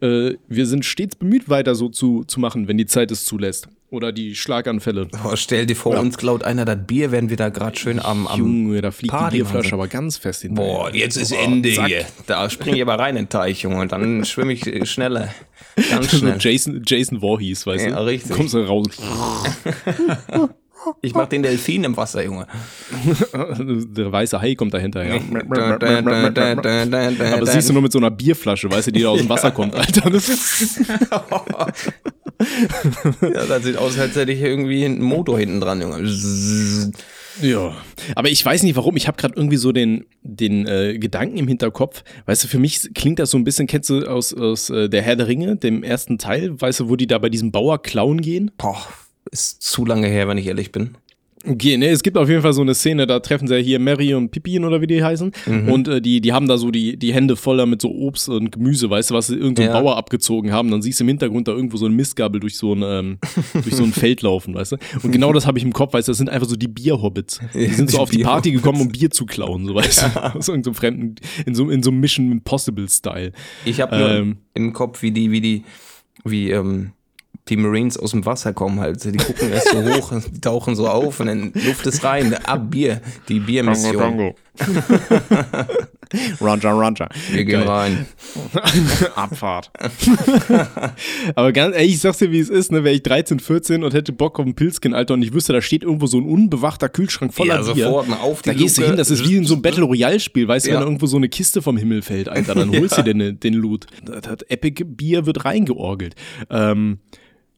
Äh, wir sind stets bemüht, weiter so zu, zu machen, wenn die Zeit es zulässt. Oder die Schlaganfälle. Oh, stell dir vor, uns klaut einer das Bier, werden wir da gerade schön am, am Junge, da fliegt Party die Bierflasche aber ganz fest hinterher. Boah, jetzt ist Oh, Ende zack. hier. Da springe ich aber rein in den Teich, Junge. Und dann schwimme ich äh, schneller. Ganz schnell. Jason, Jason Voorhees, weißt Ja, du? richtig. Kommst du raus. Ich mach den Delfin im Wasser, Junge. Der weiße Hai kommt dahinter da, Aber da. siehst du nur mit so einer Bierflasche, weißt du, die da aus dem Wasser kommt, Alter. Das Ja, das sieht aus, als hätte ich irgendwie einen Motor hinten dran, Junge. Ja, aber ich weiß nicht warum. Ich habe gerade irgendwie so den, den äh, Gedanken im Hinterkopf. Weißt du, für mich klingt das so ein bisschen, kennst du aus, aus äh, der Herr der Ringe, dem ersten Teil, weißt du, wo die da bei diesem Bauer klauen gehen? Boah, ist zu lange her, wenn ich ehrlich bin. Okay, ne, es gibt auf jeden Fall so eine Szene, da treffen sie ja hier Mary und Pippin oder wie die heißen. Und äh, die, die haben da so die, die Hände voller mit so Obst und Gemüse, weißt du, was sie irgendein Ja. Bauer abgezogen haben. Dann siehst du im Hintergrund da irgendwo so eine Mistgabel durch so ein, ähm, durch so ein Feld laufen, weißt du. Und genau das habe ich im Kopf, weißt du, das sind einfach so die Bierhobbits. Die sind so auf die Party gekommen, um Bier zu klauen, so weißt du. Aus irgendeinem fremden, in so, in so einem Mission Impossible-Style. Ich habe nur Ähm. im Kopf, wie die, wie die, wie ähm, die Marines aus dem Wasser kommen halt. Die gucken erst so hoch, die tauchen so auf und dann Luft ist rein. Ab Bier, die Biermission. Roger, Roger. Wir gehen Geil. rein. Abfahrt. Aber ganz ehrlich, ich sag's dir, wie es ist, ne, wäre ich 13, 14 und hätte Bock auf einen Pilzkin, Alter, und ich wüsste, da steht irgendwo so ein unbewachter Kühlschrank voller Ja, Bier. sofort auf die Da gehst du Luke. hin, das ist wie in so einem Battle Royale Spiel, weißt du, Ja. wenn da irgendwo so eine Kiste vom Himmel fällt, Alter, dann holst du dir den, den Loot. Das, das Epic Bier wird reingeorgelt. Ähm,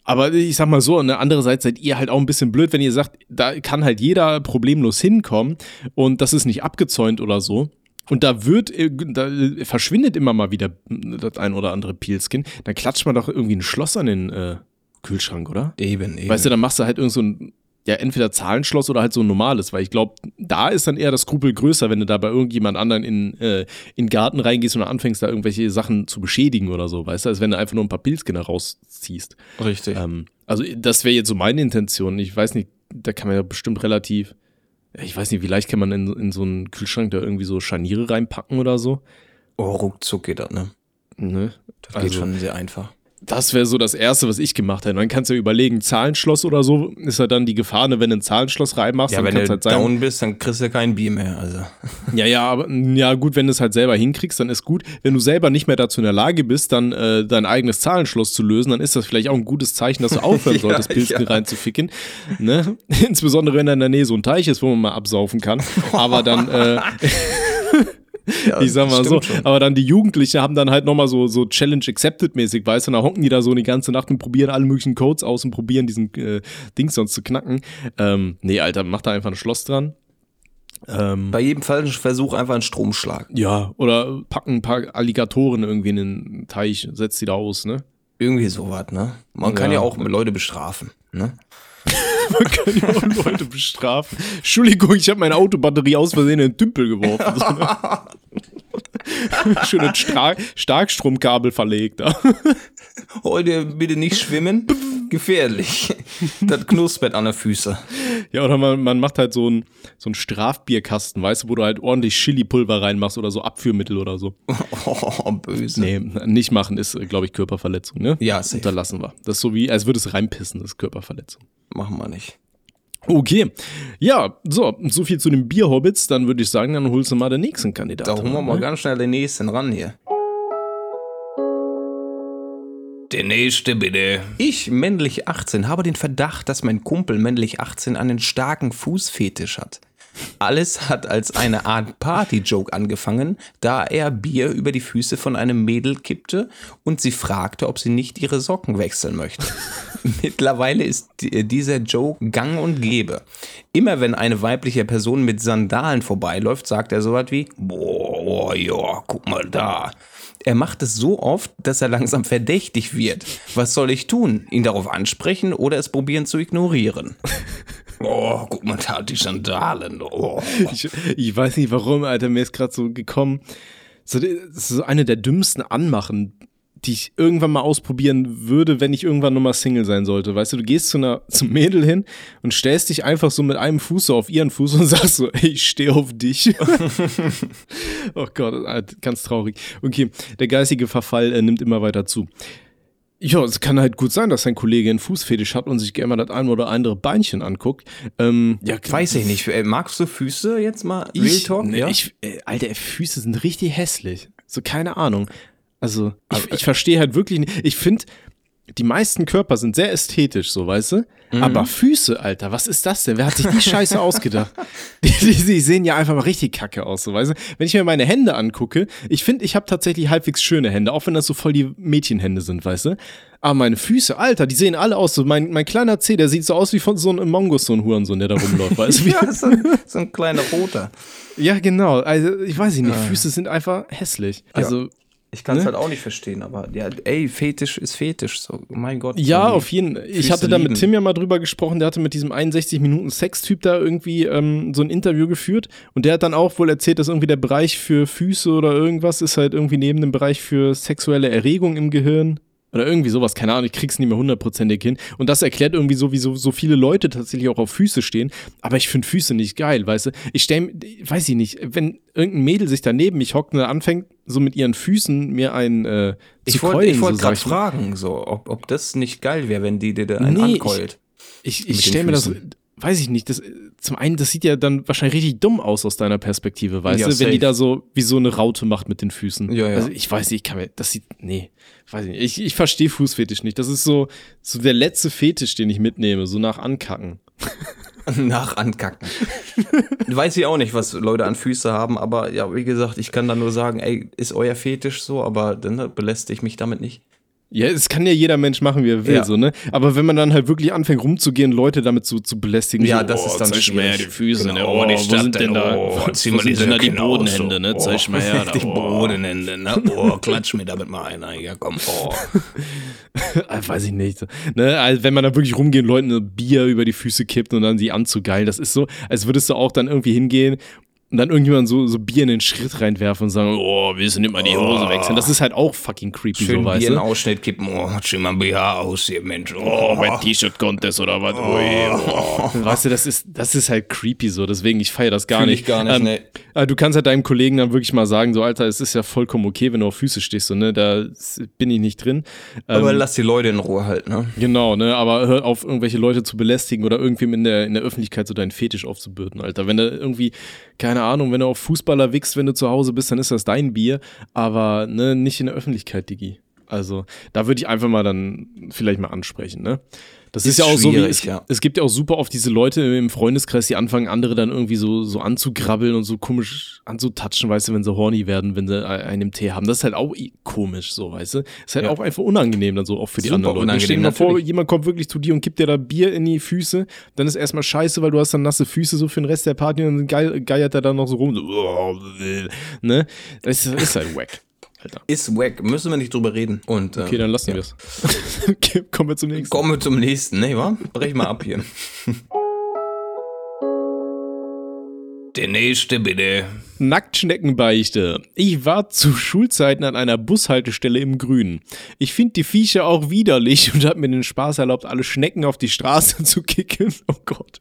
aber ich sag mal so, ne, andererseits seid ihr halt auch ein bisschen blöd, wenn ihr sagt, da kann halt jeder problemlos hinkommen und das ist nicht abgezäunt oder so. Und da wird, äh, da verschwindet immer mal wieder das ein oder andere Peelskin. Dann klatscht man doch irgendwie ein Schloss an den äh, Kühlschrank, oder? Eben, eben. Weißt du, dann machst du halt irgend so ein, ja, entweder Zahlenschloss oder halt so ein normales, weil ich glaube, da ist dann eher das Skrupel größer, wenn du da bei irgendjemand anderen in, äh, in den Garten reingehst und anfängst, da irgendwelche Sachen zu beschädigen oder so, weißt du, als wenn du einfach nur ein paar Pilzkinder rausziehst. Richtig. Ähm, also, das wäre jetzt so meine Intention. Ich weiß nicht, da kann man ja bestimmt relativ, ich weiß nicht, wie leicht kann man in, in so einen Kühlschrank da irgendwie so Scharniere reinpacken oder so. Oh, ruckzuck geht das, ne? Ne? Das geht schon sehr einfach. Das wäre so das Erste, was ich gemacht hätte. Dann kannst du ja überlegen, Zahlenschloss oder so, ist ja dann die Gefahr, ne, wenn du ein Zahlenschloss reinmachst, Ja, dann wenn kann's du halt sein. down bist, dann kriegst du kein Bier mehr. Also. Ja, ja, aber ja, gut, wenn du es halt selber hinkriegst, dann ist gut. Wenn du selber nicht mehr dazu in der Lage bist, dann äh, dein eigenes Zahlenschloss zu lösen, dann ist das vielleicht auch ein gutes Zeichen, dass du aufhören Ja, solltest, Pilzchen ja. reinzuficken. Ne? Insbesondere wenn da in der Nähe so ein Teich ist, wo man mal absaufen kann. Aber dann, äh, Ja, ich sag mal so, schon. aber dann die Jugendlichen haben dann halt nochmal so, so Challenge Accepted mäßig, weißt du, und da hocken die da so die ganze Nacht und probieren alle möglichen Codes aus und probieren diesen äh, Dings sonst zu knacken. Ähm, nee, Alter, mach da einfach ein Schloss dran. Ähm, Bei jedem falschen Versuch einfach einen Stromschlag. ja, oder packen ein paar Alligatoren irgendwie in den Teich, setzt die da aus, ne? Irgendwie sowas, ne? Man kann Ja. ja auch Leute bestrafen, ne? Man kann ja auch Leute bestrafen. Entschuldigung, ich habe meine Autobatterie aus Versehen in den Tümpel geworfen. So, ne? Schön ein Star Starkstromkabel verlegt. Heute bitte nicht schwimmen. Gefährlich. Das knuspert an der Füße. Ja, oder man, man macht halt so einen so einen Strafbierkasten, weißt du, wo du halt ordentlich Chili-Pulver reinmachst oder so Abführmittel oder so. Oh, böse. Nee, nicht machen ist, glaube ich, Körperverletzung, ne? Ja, safe. Unterlassen wir. Das ist so wie, als würde es reinpissen, das ist Körperverletzung. Machen wir nicht. Okay. Ja, so, so viel zu den Bierhobbits. Dann würde ich sagen, dann holst du mal den nächsten Kandidaten. Da holen wir mal ne? ganz schnell den nächsten ran hier. Der nächste bitte. Ich, männlich 18, habe den Verdacht, dass mein Kumpel männlich 18 einen starken Fußfetisch hat. Alles hat als eine Art Party-Joke angefangen, da er Bier über die Füße von einem Mädel kippte und sie fragte, ob sie nicht ihre Socken wechseln möchte. Mittlerweile ist die- dieser Joke gang und gäbe. Immer wenn eine weibliche Person mit Sandalen vorbeiläuft, sagt er sowas wie, boah, ja, guck mal da. Er macht es so oft, dass er langsam verdächtig wird. Was soll ich tun? Ihn darauf ansprechen oder es probieren zu ignorieren? Oh, guck mal da, die Sandalen. Oh. Ich, ich weiß nicht warum, Alter, mir ist gerade so gekommen. So, das ist so eine der dümmsten Anmachen, die ich irgendwann mal ausprobieren würde, wenn ich irgendwann nochmal Single sein sollte. Weißt du, du gehst zu einer, zum Mädel hin und stellst dich einfach so mit einem Fuß so auf ihren Fuß und sagst so, ey, ich stehe auf dich. oh Gott, ganz traurig. Okay, der geistige Verfall äh, nimmt immer weiter zu. Ja, es kann halt gut sein, dass sein Kollege einen Fußfetisch hat und sich gerne mal das ein oder andere Beinchen anguckt. Ähm, ja, weiß ich nicht. Äh, magst du Füße jetzt mal? Real ich, Talk? Ne, ja? ich, äh, Alter, Füße sind richtig hässlich. So, keine Ahnung. Also, ich, ich verstehe halt wirklich nicht. Ich finde, die meisten Körper sind sehr ästhetisch, so, weißt du? Mhm. Aber Füße, Alter, was ist das denn? Wer hat sich die Scheiße ausgedacht? Die, die, die, sehen ja einfach mal richtig kacke aus, so, weißt du? Wenn ich mir meine Hände angucke, ich finde, ich habe tatsächlich halbwegs schöne Hände, auch wenn das so voll die Mädchenhände sind, weißt du? Aber meine Füße, Alter, die sehen alle aus. So mein, mein kleiner Zeh, der sieht so aus wie von so einem Mongus, so ein Hurensohn, der da rumläuft, weißt du? ja, so ein, so ein kleiner roter. Ja, genau. Also, ich weiß nicht, ah. Füße sind einfach hässlich. Also, ja. Ich kann es ne? halt auch nicht verstehen, aber ja, ey, Fetisch ist Fetisch, so, mein Gott. Ja, auf jeden Fall. Ich hatte da mit Tim ja mal drüber gesprochen, der hatte mit diesem 61 Minuten Sex-Typ da irgendwie ähm, so ein Interview geführt und der hat dann auch wohl erzählt, dass irgendwie der Bereich für Füße oder irgendwas ist halt irgendwie neben dem Bereich für sexuelle Erregung im Gehirn oder irgendwie sowas, keine Ahnung, ich krieg's nicht mehr hundertprozentig hin. Und das erklärt irgendwie so, wie so, so viele Leute tatsächlich auch auf Füße stehen. Aber ich finde Füße nicht geil, weißt du? Ich stell, weiß ich nicht, wenn irgendein Mädel sich daneben mich hockt und anfängt, so mit ihren Füßen mir ein äh, zu Ich wollte wollt so, gerade fragen, so, ob, ob das nicht geil wäre, wenn die dir da einen nee, ankeult. Ich, ich, ich stelle mir das, weiß ich nicht, das, zum einen, das sieht ja dann wahrscheinlich richtig dumm aus aus deiner Perspektive, weißt ja, du, safe. wenn die da so wie so eine Raute macht mit den Füßen. Ja, ja. Also ich weiß nicht, ich kann mir, das sieht, nee, weiß ich nicht. Ich, ich verstehe Fußfetisch nicht. Das ist so, so der letzte Fetisch, den ich mitnehme, so nach Ankacken. nach Ankacken. weiß ich auch nicht, was Leute an Füße haben, aber ja, wie gesagt, ich kann da nur sagen, ey, ist euer Fetisch so, aber dann belästige ich mich damit nicht. Ja, es kann ja jeder Mensch machen, wie er will, ja. so, ne? Aber wenn man dann halt wirklich anfängt rumzugehen, Leute damit zu, zu belästigen, ja, so, das oh, ist dann zeig mir her die Füße, genau. ne? Oh, die wo sind denn da, oh, wo, wo sind denn da die Bodenhände, ne? Zeig oh, mal her. Die oh. Bodenhände, ne? Oh, klatsch mir damit mal einer, ja komm, oh. Weiß ich nicht. Ne? Also wenn man da wirklich rumgehen, Leuten ein Bier über die Füße kippt und dann sie anzugeilen, das ist so, als würdest du auch dann irgendwie hingehen und dann irgendjemand so, so Bier in den Schritt reinwerfen und sagen, oh, willst du nicht mal die Hose oh. wechseln? Das ist halt auch fucking creepy, Schön so, weißt Bier in Ausschnitt kippen, oh, schön mal BH aus hier, Mensch. Oh, mein T-Shirt-Contest oder was. Oh. Oh. Weißt du, das ist, das ist halt creepy so, deswegen, ich feiere das gar Fühl nicht. Ich gar nicht, ähm, nee. Äh, du kannst halt deinem Kollegen dann wirklich mal sagen, so, Alter, es ist ja vollkommen okay, wenn du auf Füße stehst, so, ne, da bin ich nicht drin. Aber ähm, lass die Leute in Ruhe halt, ne? Genau, ne, aber hör auf, irgendwelche Leute zu belästigen oder irgendwem in der, in der Öffentlichkeit so deinen Fetisch aufzubürden, Alter. Wenn da irgendwie, keine Ahnung, wenn du auf Fußball Fußballer wichst, wenn du zu Hause bist, dann ist das dein Bier, aber ne, nicht in der Öffentlichkeit, Digi. Also da würde ich einfach mal dann vielleicht mal ansprechen, ne? Das ist, ist ja auch so wie, es, ja. es, gibt ja auch super oft diese Leute im Freundeskreis, die anfangen, andere dann irgendwie so, so anzugrabbeln und so komisch anzutatschen, weißt du, wenn sie horny werden, wenn sie einen Tee haben. Das ist halt auch komisch, so, weißt du. Ist halt ja. auch einfach unangenehm dann so auch für die super anderen Leute. Stell dir mal vor, jemand kommt wirklich zu dir und gibt dir da Bier in die Füße, dann ist erstmal scheiße, weil du hast dann nasse Füße so für den Rest der Party und dann geiert er dann noch so rum. So, ne? Das ist, ist halt wack. Alter. Ist wack. Müssen wir nicht drüber reden. Und, okay, dann lassen ja. wir es. okay, kommen wir zum nächsten. Kommen wir zum nächsten. Nee, wa? Brech mal ab hier. Der nächste bitte. Nacktschneckenbeichte. Ich war zu Schulzeiten an einer Bushaltestelle im Grünen. Ich finde die Viecher auch widerlich und habe mir den Spaß erlaubt, alle Schnecken auf die Straße zu kicken. Oh Gott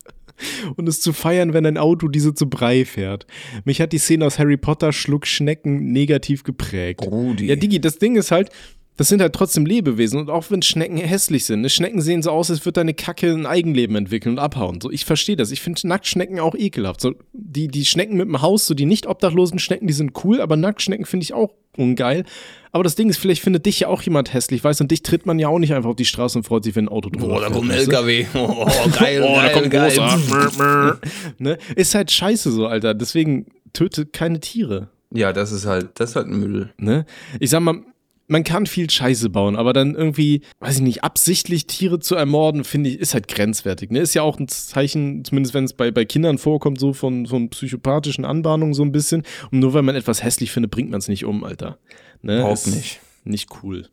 und es zu feiern, wenn ein Auto diese zu Brei fährt. Mich hat die Szene aus Harry Potter Schluck Schnecken negativ geprägt. Rudi. Ja, Digi, das Ding ist halt, das sind halt trotzdem Lebewesen und auch wenn Schnecken hässlich sind, ne? Schnecken sehen so aus, als würde deine Kacke ein Eigenleben entwickeln und abhauen. So, ich verstehe das. Ich finde Nacktschnecken auch ekelhaft. So, die, die Schnecken mit dem Haus, so die nicht obdachlosen Schnecken, die sind cool, aber Nacktschnecken finde ich auch ungeil. Aber das Ding ist, vielleicht findet dich ja auch jemand hässlich, weißt du, und dich tritt man ja auch nicht einfach auf die Straße und freut sich, wenn ein Auto drüber Oh, da kommt ein LKW. Oh, geil, oh, geil, da kommt geil. ne? Ist halt scheiße so, Alter. Deswegen töte keine Tiere. Ja, das ist halt, das ist halt Müll. Ne? Ich sag mal, man kann viel Scheiße bauen, aber dann irgendwie, weiß ich nicht, absichtlich Tiere zu ermorden, finde ich, ist halt grenzwertig. Ne? Ist ja auch ein Zeichen, zumindest wenn es bei, bei Kindern vorkommt, so von, von psychopathischen Anbahnungen so ein bisschen. Und nur weil man etwas hässlich findet, bringt man es nicht um, Alter. Ne? Überhaupt nicht. Nicht cool.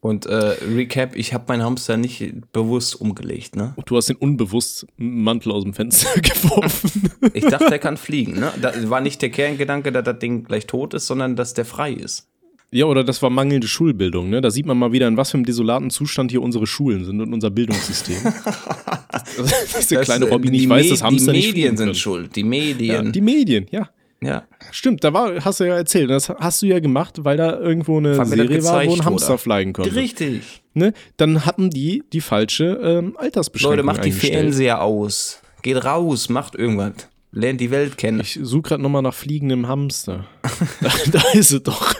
Und äh, Recap, ich habe meinen Hamster nicht bewusst umgelegt, ne? Du hast den unbewusst Mantel aus dem Fenster geworfen. ich dachte, der kann fliegen, ne? Da war nicht der Kerngedanke, dass das Ding gleich tot ist, sondern dass der frei ist. Ja, oder das war mangelnde Schulbildung, ne? Da sieht man mal wieder, in was für einem desolaten Zustand hier unsere Schulen sind und unser Bildungssystem. das, das der kleine Robin die nicht weiß, das Hamster Die nicht Medien fliegen sind können. schuld. Die Ja, Medien. die Medien, ja. Ja. Stimmt, da war, hast du ja erzählt, das hast du ja gemacht, weil da irgendwo eine Serie war, wo ein Hamster fliegen konnte. Richtig. Ne? Dann hatten die die falsche ähm, Altersbeschränkung Leute, macht die. Fernseher aus. Geht raus, macht irgendwas. Lernt die Welt kennen. Ich suche gerade nochmal nach fliegendem Hamster. da, da ist es doch.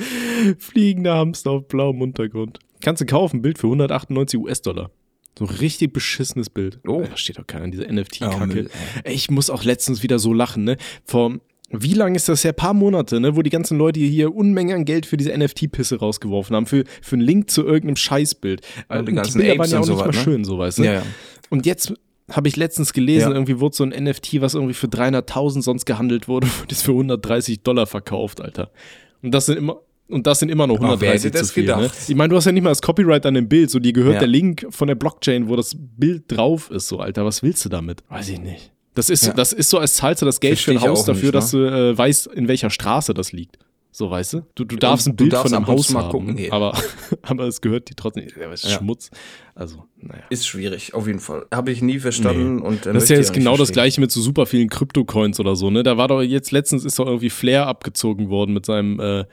Fliegender Hamster auf blauem Untergrund. Kannst du kaufen, Bild für 198 US-Dollar. So ein richtig beschissenes Bild. Oh. Da steht doch keiner in dieser Oh, NFT-Kacke. Ey, ich muss auch letztens wieder so lachen, ne? Vor wie lange ist das her? Paar Monate, ne? Wo die ganzen Leute hier Unmengen an Geld für diese NFT-Pisse rausgeworfen haben. Für, für einen Link zu irgendeinem Scheißbild. Ja, die Und ganzen Bilder waren Apes ja auch nicht so mal ne? schön, so weißt du. Ja, ja. Und jetzt habe ich letztens gelesen, Ja. irgendwie wurde so ein NFT, was irgendwie für 300.000 sonst gehandelt wurde, wurde jetzt für 130 Dollar verkauft, Alter. Und das sind immer und das sind immer noch Aber wer 130 hätte das zu viel. Ne? Ich meine, du hast ja nicht mal das Copyright an dem Bild, so dir gehört Ja. der Link von der Blockchain, wo das Bild drauf ist, so Alter. Was willst du damit? Weiß ich nicht. Das ist, Ja. das ist so, als zahlst du das Geld Versteh für ein Haus dafür, nicht, ne? dass du äh, weißt, in welcher Straße das liegt. So, weißt du? Du, du darfst ein Bild darfst von einem Haus mal haben, gucken gehen. aber, aber es gehört dir trotzdem. Ja, ist Ja. Schmutz. Also, naja. Ist schwierig, auf jeden Fall. Habe ich nie verstanden. Und, äh, Das ist ja jetzt genau das verstehen. gleiche mit so super vielen Kryptocoins oder so, ne? Da war doch jetzt letztens ist doch irgendwie Flair abgezogen worden mit seinem, äh,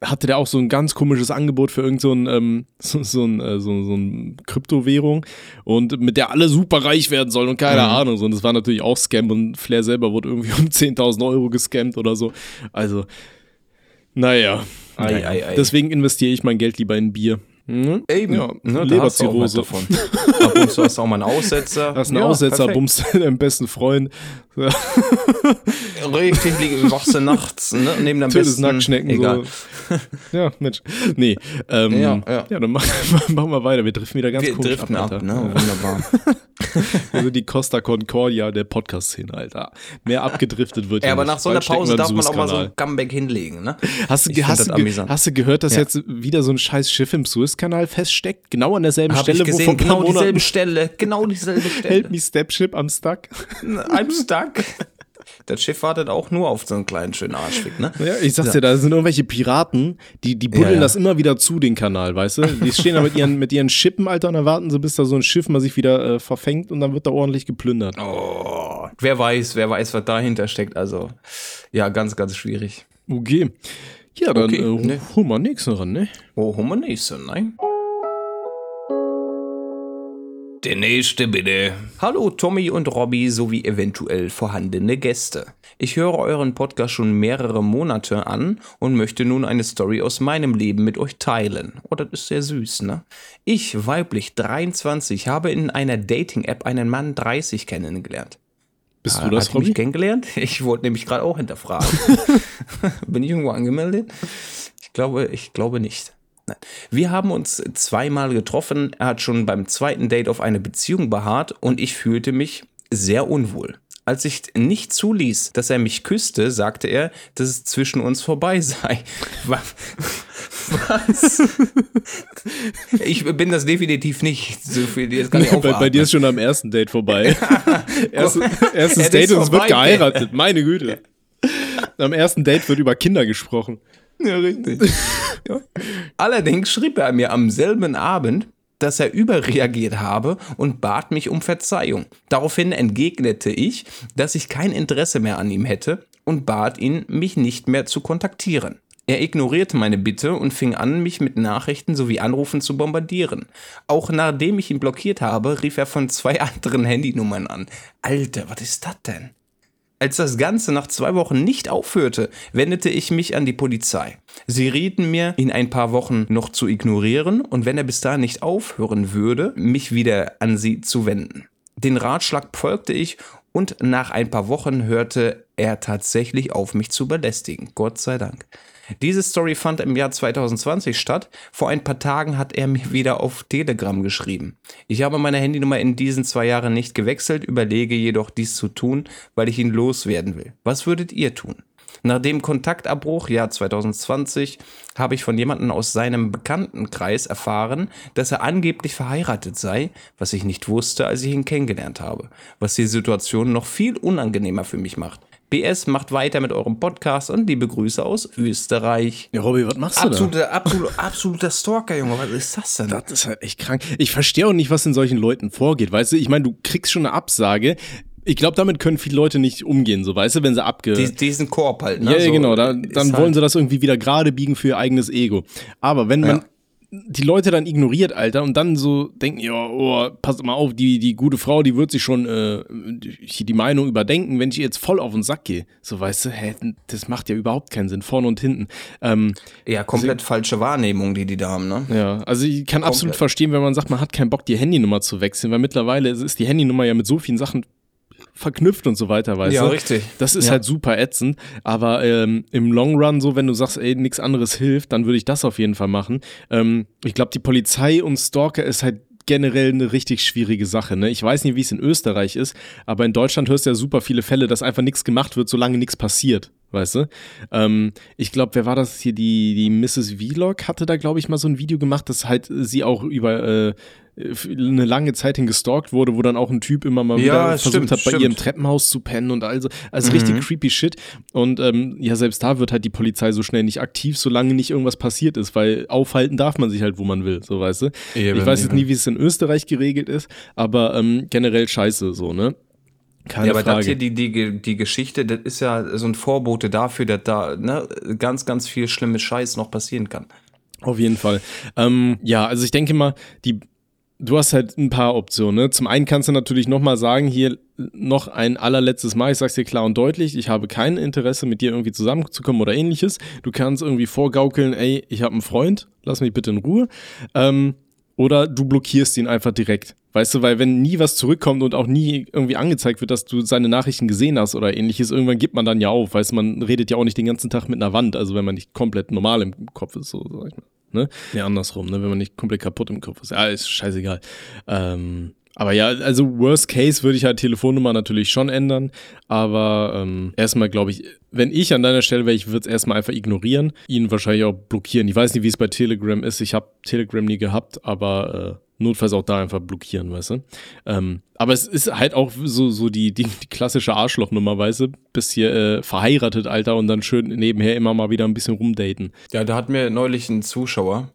hatte der auch so ein ganz komisches Angebot für irgend so ein, ähm, so, so ein, äh, so, so ein Kryptowährung und mit der alle super reich werden sollen und keine Mhm. Ahnung. So. Und das war natürlich auch Scam und Flair selber wurde irgendwie um 10.000 Euro gescammt oder so. Also, naja. Ei, ei, ei. Deswegen investiere ich mein Geld lieber in Bier. Hm? Eben, Ja, ne, da hast du auch Leberzirrhose. davon. Und zu hast du auch mal einen Aussetzer. Hast einen Ja, Aussetzer, perfekt. bummst deinen besten Freund. Richtig, liege, wachst du nachts, ne, neben deinem besten. Nacktschnecken. Egal. So. ja, Mensch. Nee. Ähm, ja, Ja, ja. dann machen, machen wir weiter. Wir driften wieder ganz Wir komisch driften ab, ab, ne, wunderbar. Also die Costa Concordia der Podcast-Szene, Alter. Mehr abgedriftet wird Ja, ja aber nach so einer Pause darf im man auch mal so ein Comeback hinlegen, ne? Hast du, hast, das du, ge- hast du gehört, dass Ja. jetzt wieder so ein scheiß Schiff im Suezkanal feststeckt? Genau an derselben Hab Stelle, ich wo gesehen, vor ein paar genau dieselbe Stelle, genau dieselbe Stelle. mich Stepship am Stuck. I'm stuck. Das Schiff wartet auch nur auf so einen kleinen schönen Arschfick, ne? Ja, ich sag's dir, da sind irgendwelche Piraten, die, die buddeln Ja, ja. das immer wieder zu, den Kanal, weißt du? Die stehen da mit ihren, mit ihren Schippen, Alter, und dann warten sie, bis da so ein Schiff mal sich wieder äh, verfängt und dann wird da ordentlich geplündert. Oh, wer weiß, wer weiß, was dahinter steckt. Also, ja, ganz, ganz schwierig. Okay. Ja, dann Okay, äh, ne. hol mal nächsten ran, ne? Oh, haben wir nächste, nein? Der nächste bitte. Hallo Tommy und Robby sowie eventuell vorhandene Gäste. Ich höre euren Podcast schon mehrere Monate an und möchte nun eine Story aus meinem Leben mit euch teilen. Oh, das ist sehr süß, ne? Ich, weiblich 23, habe in einer Dating-App einen Mann 30 kennengelernt. Bist Ah, du das, Hat er mich Robby? kennengelernt? Ich wollte nämlich gerade auch hinterfragen. Bin ich irgendwo angemeldet? Ich glaube, ich glaube nicht. Nein. Wir haben uns zweimal getroffen. Er hat schon beim zweiten Date auf eine Beziehung beharrt und ich fühlte mich sehr unwohl. Als ich nicht zuließ, dass er mich küsste, sagte er, dass es zwischen uns vorbei sei. Wa- Was? Ich bin das definitiv nicht. So viel, jetzt kann ich bei, bei dir ist schon am ersten Date vorbei. Erste, erstes das Date und es wird geheiratet. Meine Güte. Am ersten Date wird über Kinder gesprochen. Ja, richtig. ja. Allerdings schrieb er mir am selben Abend, dass er überreagiert habe und bat mich um Verzeihung. Daraufhin entgegnete ich, dass ich kein Interesse mehr an ihm hätte und bat ihn, mich nicht mehr zu kontaktieren. Er ignorierte meine Bitte und fing an, mich mit Nachrichten sowie Anrufen zu bombardieren. Auch nachdem ich ihn blockiert habe, rief er von zwei anderen Handynummern an. Alter, was ist das denn? Als das Ganze nach zwei Wochen nicht aufhörte, wendete ich mich an die Polizei. Sie rieten mir, ihn ein paar Wochen noch zu ignorieren und wenn er bis dahin nicht aufhören würde, mich wieder an sie zu wenden. Den Ratschlag folgte ich und nach ein paar Wochen hörte er tatsächlich auf, mich zu belästigen. Gott sei Dank. Diese Story fand im Jahr 2020 statt. Vor ein paar Tagen hat er mir wieder auf Telegram geschrieben. Ich habe meine Handynummer in diesen zwei Jahren nicht gewechselt, überlege jedoch dies zu tun, weil ich ihn loswerden will. Was würdet ihr tun? Nach dem Kontaktabbruch Jahr 2020 habe ich von jemandem aus seinem Bekanntenkreis erfahren, dass er angeblich verheiratet sei, was ich nicht wusste, als ich ihn kennengelernt habe, was die Situation noch viel unangenehmer für mich macht. BS macht weiter mit eurem Podcast und liebe Grüße aus Österreich. Ja, Robby, was machst du da? Absoluter, absoluter, Stalker, Junge. Was ist das denn? Das ist halt echt krank. Ich verstehe auch nicht, was in solchen Leuten vorgeht. Weißt du, ich meine, du kriegst schon eine Absage. Ich glaube, damit können viele Leute nicht umgehen, so weißt du, wenn sie abge. Die, diesen Korb halt, ne? ja, ja, genau. Da, dann halt- wollen sie das irgendwie wieder gerade biegen für ihr eigenes Ego. Aber wenn man Ja. Die Leute dann ignoriert, Alter, und dann so denken, ja, oh, passt mal auf, die, die gute Frau, die wird sich schon äh, die die Meinung überdenken, wenn ich jetzt voll auf den Sack gehe. So, weißt du, hä, das macht ja überhaupt keinen Sinn, vorne und hinten. Ähm, Ja, komplett falsche Wahrnehmung, die die da haben, ne? ja, also ich kann absolut Komplett. verstehen, wenn man sagt, man hat keinen Bock, die Handynummer zu wechseln, weil mittlerweile ist die Handynummer ja mit so vielen Sachen verknüpft und so weiter, weißt Ja, du? richtig. Das ist Ja. halt super ätzend, aber ähm, im Long Run so, wenn du sagst, ey, nichts anderes hilft, dann würde ich das auf jeden Fall machen. Ähm, ich glaube, die Polizei und Stalker ist halt generell eine richtig schwierige Sache. Ne? Ich weiß nicht, wie es in Österreich ist, aber in Deutschland hörst du ja super viele Fälle, dass einfach nichts gemacht wird, solange nichts passiert. Weißt du? Ähm, ich glaube, wer war das hier? Die, die Mrs. Vlog hatte da, glaube ich, mal so ein Video gemacht, dass halt sie auch über äh, eine lange Zeit hin gestalkt wurde, wo dann auch ein Typ immer mal Ja, wieder versucht stimmt, hat, bei stimmt. ihrem Treppenhaus zu pennen und also, also richtig creepy Shit. Und ähm, ja, selbst da wird halt die Polizei so schnell nicht aktiv, solange nicht irgendwas passiert ist, weil aufhalten darf man sich halt, wo man will, so weißt du. Eben, ich weiß jetzt eben. nie, wie es in Österreich geregelt ist, aber ähm, generell scheiße so, ne? Keine ja, aber das Frage. hier, die, die, die Geschichte, das ist ja so ein Vorbote dafür, dass da ne, ganz, ganz viel schlimmes Scheiß noch passieren kann. Auf jeden Fall. Ähm, ja, also ich denke mal, die, du hast halt ein paar Optionen. Ne? Zum einen kannst du natürlich nochmal sagen, hier noch ein allerletztes Mal, ich sag's dir klar und deutlich, ich habe kein Interesse, mit dir irgendwie zusammenzukommen oder ähnliches. Du kannst irgendwie vorgaukeln, ey, ich habe einen Freund, lass mich bitte in Ruhe. Ähm, oder du blockierst ihn einfach direkt. Weißt du, weil wenn nie was zurückkommt und auch nie irgendwie angezeigt wird, dass du seine Nachrichten gesehen hast oder ähnliches, irgendwann gibt man dann ja auf. Weißt du, man redet ja auch nicht den ganzen Tag mit einer Wand, also wenn man nicht komplett normal im Kopf ist, so sag ich mal. Ne? Ja, andersrum, ne? wenn man nicht komplett kaputt im Kopf ist. Ja, ist scheißegal. Ähm, aber ja, also Worst Case würde ich halt Telefonnummer natürlich schon ändern. Aber ähm, erstmal glaube ich, wenn ich an deiner Stelle wäre, ich würde es erstmal einfach ignorieren, ihn wahrscheinlich auch blockieren. Ich weiß nicht, wie es bei Telegram ist. Ich habe Telegram nie gehabt, aber äh, notfalls auch da einfach blockieren, weißt du. Ähm, aber es ist halt auch so, so die, die, die klassische Arschlochnummer, weißt du. Bist hier äh, verheiratet, Alter, und dann schön nebenher immer mal wieder ein bisschen rumdaten. Ja, da hat mir neulich ein Zuschauer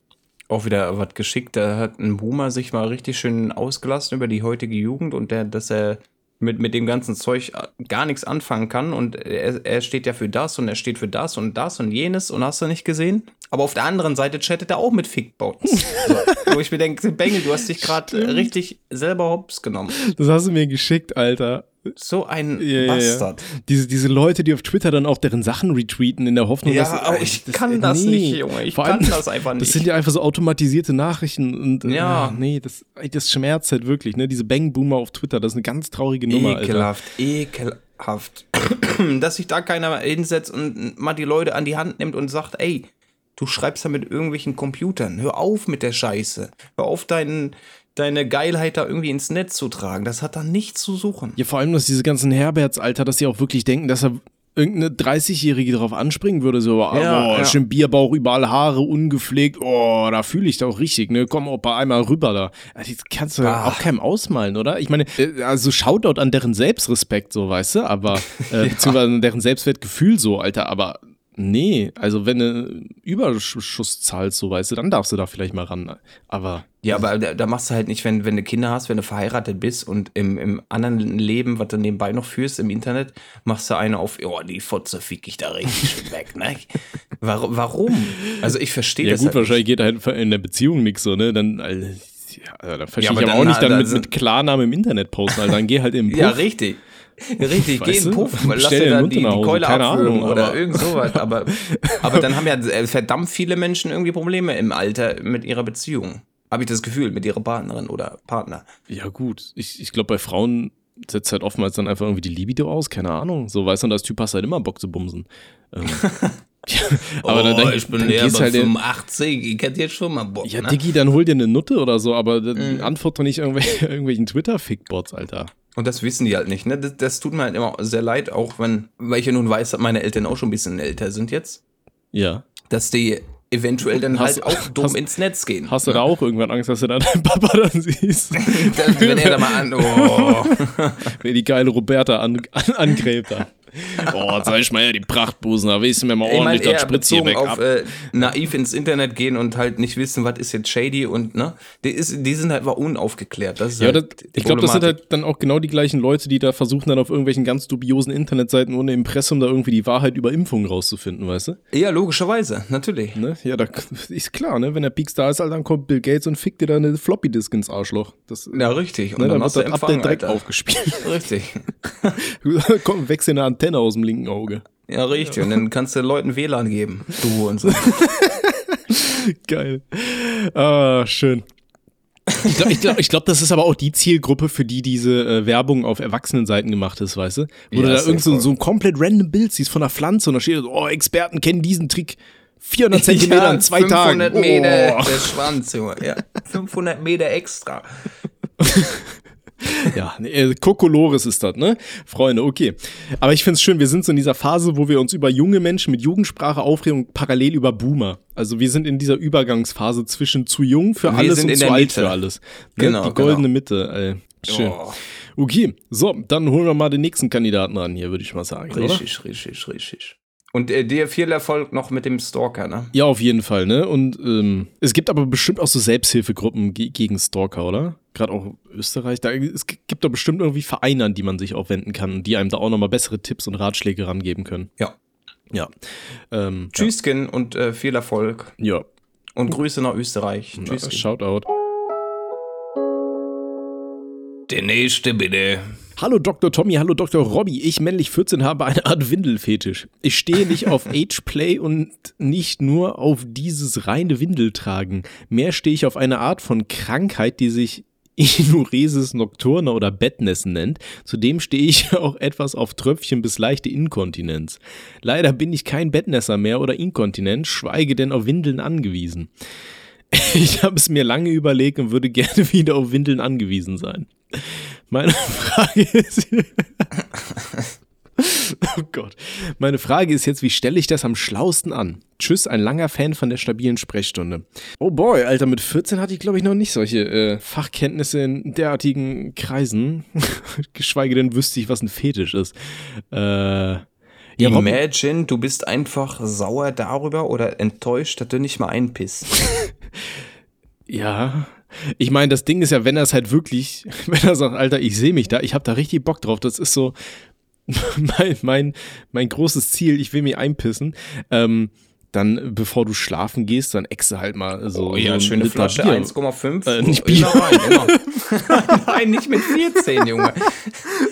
auch wieder was geschickt. Da hat ein Boomer sich mal richtig schön ausgelassen über die heutige Jugend und der, dass er mit, mit dem ganzen Zeug gar nichts anfangen kann und er, er steht ja für das und er steht für das und das und jenes und hast du nicht gesehen? Aber auf der anderen Seite chattet er auch mit Fickbots. so, wo ich mir denke, Bengel, du hast dich gerade richtig selber hops genommen. Das hast du mir geschickt, Alter. So ein Ja, ja, Bastard. Ja. Diese, diese Leute, die auf Twitter dann auch deren Sachen retweeten in der Hoffnung, Ja, dass aber ich kann das nicht, Junge. Ich Vor kann allem, das einfach Das nicht. sind ja einfach so automatisierte Nachrichten und äh, Ja. nee, das, das schmerzt halt wirklich, ne? Diese Bang-Boomer auf Twitter, das ist eine ganz traurige Nummer, Alter. Ekelhaft, ekelhaft. Dass sich da keiner hinsetzt und mal die Leute an die Hand nimmt und sagt, ey, du schreibst da mit irgendwelchen Computern. Hör auf mit der Scheiße. Hör auf, deinen, deine Geilheit da irgendwie ins Netz zu tragen. Das hat da nichts zu suchen. Ja, vor allem, dass diese ganzen Herberts, Alter, dass sie auch wirklich denken, dass er irgendeine 30-Jährige drauf anspringen würde, so, Ja, oh, ja. schön Bierbauch, überall Haare, ungepflegt, oh, da fühle ich doch richtig, ne, komm bei einmal rüber da. Also, Das kannst du Ah. auch keinem ausmalen, oder? Ich meine, äh, also Shoutout an deren Selbstrespekt, so, weißt du, aber, äh, beziehungsweise an deren Selbstwertgefühl so, Alter, aber nee, also wenn du Überschuss zahlst, so, weißt du, dann darfst du da vielleicht mal ran, aber Ja, aber da, da machst du halt nicht, wenn, wenn du Kinder hast, wenn du verheiratet bist und im, im anderen Leben, was du nebenbei noch führst im Internet, machst du eine auf, oh, die Fotze fick ich da richtig schön weg, ne? Warum? warum? Also ich verstehe Ja das gut, halt wahrscheinlich geht halt in der Beziehung nichts so, ne? Dann, also, ja, da verstehe aber ich aber dann- auch nicht dann da mit, mit Klarnamen im Internet posten, also dann geh halt im Puff. Ja, richtig. Richtig, geh Weißt in den du? Puff, lass dir dir da den die, die Keule Ahnung, oder aber- irgend sowas. Aber, aber dann haben ja verdammt viele Menschen irgendwie Probleme im Alter mit ihrer Beziehung. Habe ich das Gefühl, mit ihrer Partnerin oder Partner. Ja gut, ich, ich glaube bei Frauen setzt halt oftmals dann einfach irgendwie die Libido aus, keine Ahnung. So, weißt du, als Typ hast du halt immer Bock zu bumsen. Ähm, ja, aber dann, dann, dann gehst halt in, 85, ich hätte jetzt schon mal Bock. ja, ne? Diggi, dann hol dir eine Nutte oder so, aber dann Mhm. antwort doch nicht irgendwelche, irgendwelchen Twitter-Fickbots, Alter. Und das wissen die halt nicht, ne? Das, das tut mir halt immer sehr leid, auch wenn, weil ich ja nun weiß, dass meine Eltern auch schon ein bisschen älter sind jetzt, Ja. dass die eventuell dann Hast- halt auch dumm hast- ins Netz gehen. Hast du da auch irgendwann Angst, dass du dann deinen Papa dann siehst? Dann, wenn er da mal an, oh. Wenn die geile Roberta an, an, angräbt da. Oh, sag ich mal ja, die Prachtbusen, da weißt du mir mal Ich ordentlich das eher Spritzier bezogen weg auf ab. äh, naiv ins Internet gehen und halt nicht wissen, was ist jetzt shady und ne, die, ist, die sind halt einfach unaufgeklärt. Das ist Ja, das, halt die ich glaube, das sind halt dann auch genau die gleichen Leute, die da versuchen, dann auf irgendwelchen ganz dubiosen Internetseiten ohne Impressum da irgendwie die Wahrheit über Impfungen rauszufinden, weißt du? Ja, logischerweise, natürlich. Ne? Ja, da ist klar, ne? Wenn der Peaks da ist, halt, dann kommt Bill Gates und fickt dir da eine Floppy-Disk ins Arschloch. Das, Ja, richtig. Und ne, dann wird du das Update direkt Alter. aufgespielt. Richtig. Kommt, wächst dir eine Antenne aus dem linken Auge. Ja, richtig. Und dann kannst du Leuten WLAN geben. Du und so. Geil. Ah, schön. Ich glaube, ich glaub, ich glaub, das ist aber auch die Zielgruppe, für die diese äh, Werbung auf Erwachsenenseiten gemacht ist, weißt du? Wo Ja, du da irgend so, so ein komplett random Bild siehst von einer Pflanze und da steht so, oh, Experten kennen diesen Trick. 400 Zentimeter in zwei 500 Tagen. Meter Oh. der Schwanz, Junge. Ja. 500 Meter extra. Ja, nee, äh, Kokolores ist das, ne? Freunde, okay. Aber ich find's schön, wir sind so in dieser Phase, wo wir uns über junge Menschen mit Jugendsprache aufregen und parallel über Boomer. Also wir sind in dieser Übergangsphase zwischen zu jung für Wir alles und zu alt Mitte. für alles. Ne? Genau, Die goldene genau. Mitte, ey. Schön. Oh, Okay, so, dann holen wir mal den nächsten Kandidaten ran hier, würde ich mal sagen, oder? richtig, richtig, richtig. Und äh, dir viel Erfolg noch mit dem Stalker, ne? Ja, auf jeden Fall, ne? Und ähm, es gibt aber bestimmt auch so Selbsthilfegruppen ge gegen Stalker, oder? Gerade auch Österreich. Da, es gibt doch bestimmt irgendwie Vereine, an die man sich auch wenden kann, die einem da auch nochmal bessere Tipps und Ratschläge rangeben können. Ja. Ja. Ähm, Tschüsschen und äh, viel Erfolg. Ja. Und Grüße nach Österreich. ja. Tschüsschen. Shoutout. Der nächste bitte. Hallo Dr. Tommy, hallo Dr. Robby. Ich, männlich 14, habe eine Art Windelfetisch. Ich stehe nicht auf Ageplay und nicht nur auf dieses reine Windeltragen. Mehr stehe ich auf eine Art von Krankheit, die sich Inuresis nocturna oder Bettnässen nennt. Zudem stehe ich auch etwas auf Tröpfchen bis leichte Inkontinenz. Leider bin ich kein Bettnässer mehr oder inkontinent, schweige denn auf Windeln angewiesen. Ich habe es mir lange überlegt und würde gerne wieder auf Windeln angewiesen sein. Meine Frage ist. Oh Gott. Meine Frage ist jetzt, wie stelle ich das am schlausten an? Tschüss, ein langer Fan von der stabilen Sprechstunde. Oh boy, Alter, mit 14 hatte ich, glaube ich, noch nicht solche äh, Fachkenntnisse in derartigen Kreisen. Geschweige denn wüsste ich, was ein Fetisch ist. Äh. Ja, Imagine, du bist einfach sauer darüber oder enttäuscht, dass du nicht mal einpisst. Ja. Ich meine, das Ding ist ja, wenn er es halt wirklich, wenn er sagt, Alter, ich sehe mich da, ich habe da richtig Bock drauf, das ist so mein, mein, mein großes Ziel, ich will mich einpissen. Ähm, dann, bevor du schlafen gehst, dann exe halt mal so. Oh ja, so schöne Flasche, Bier. 1,5. Äh, nicht Immer rein, immer. Nein, nicht mit 14, Junge.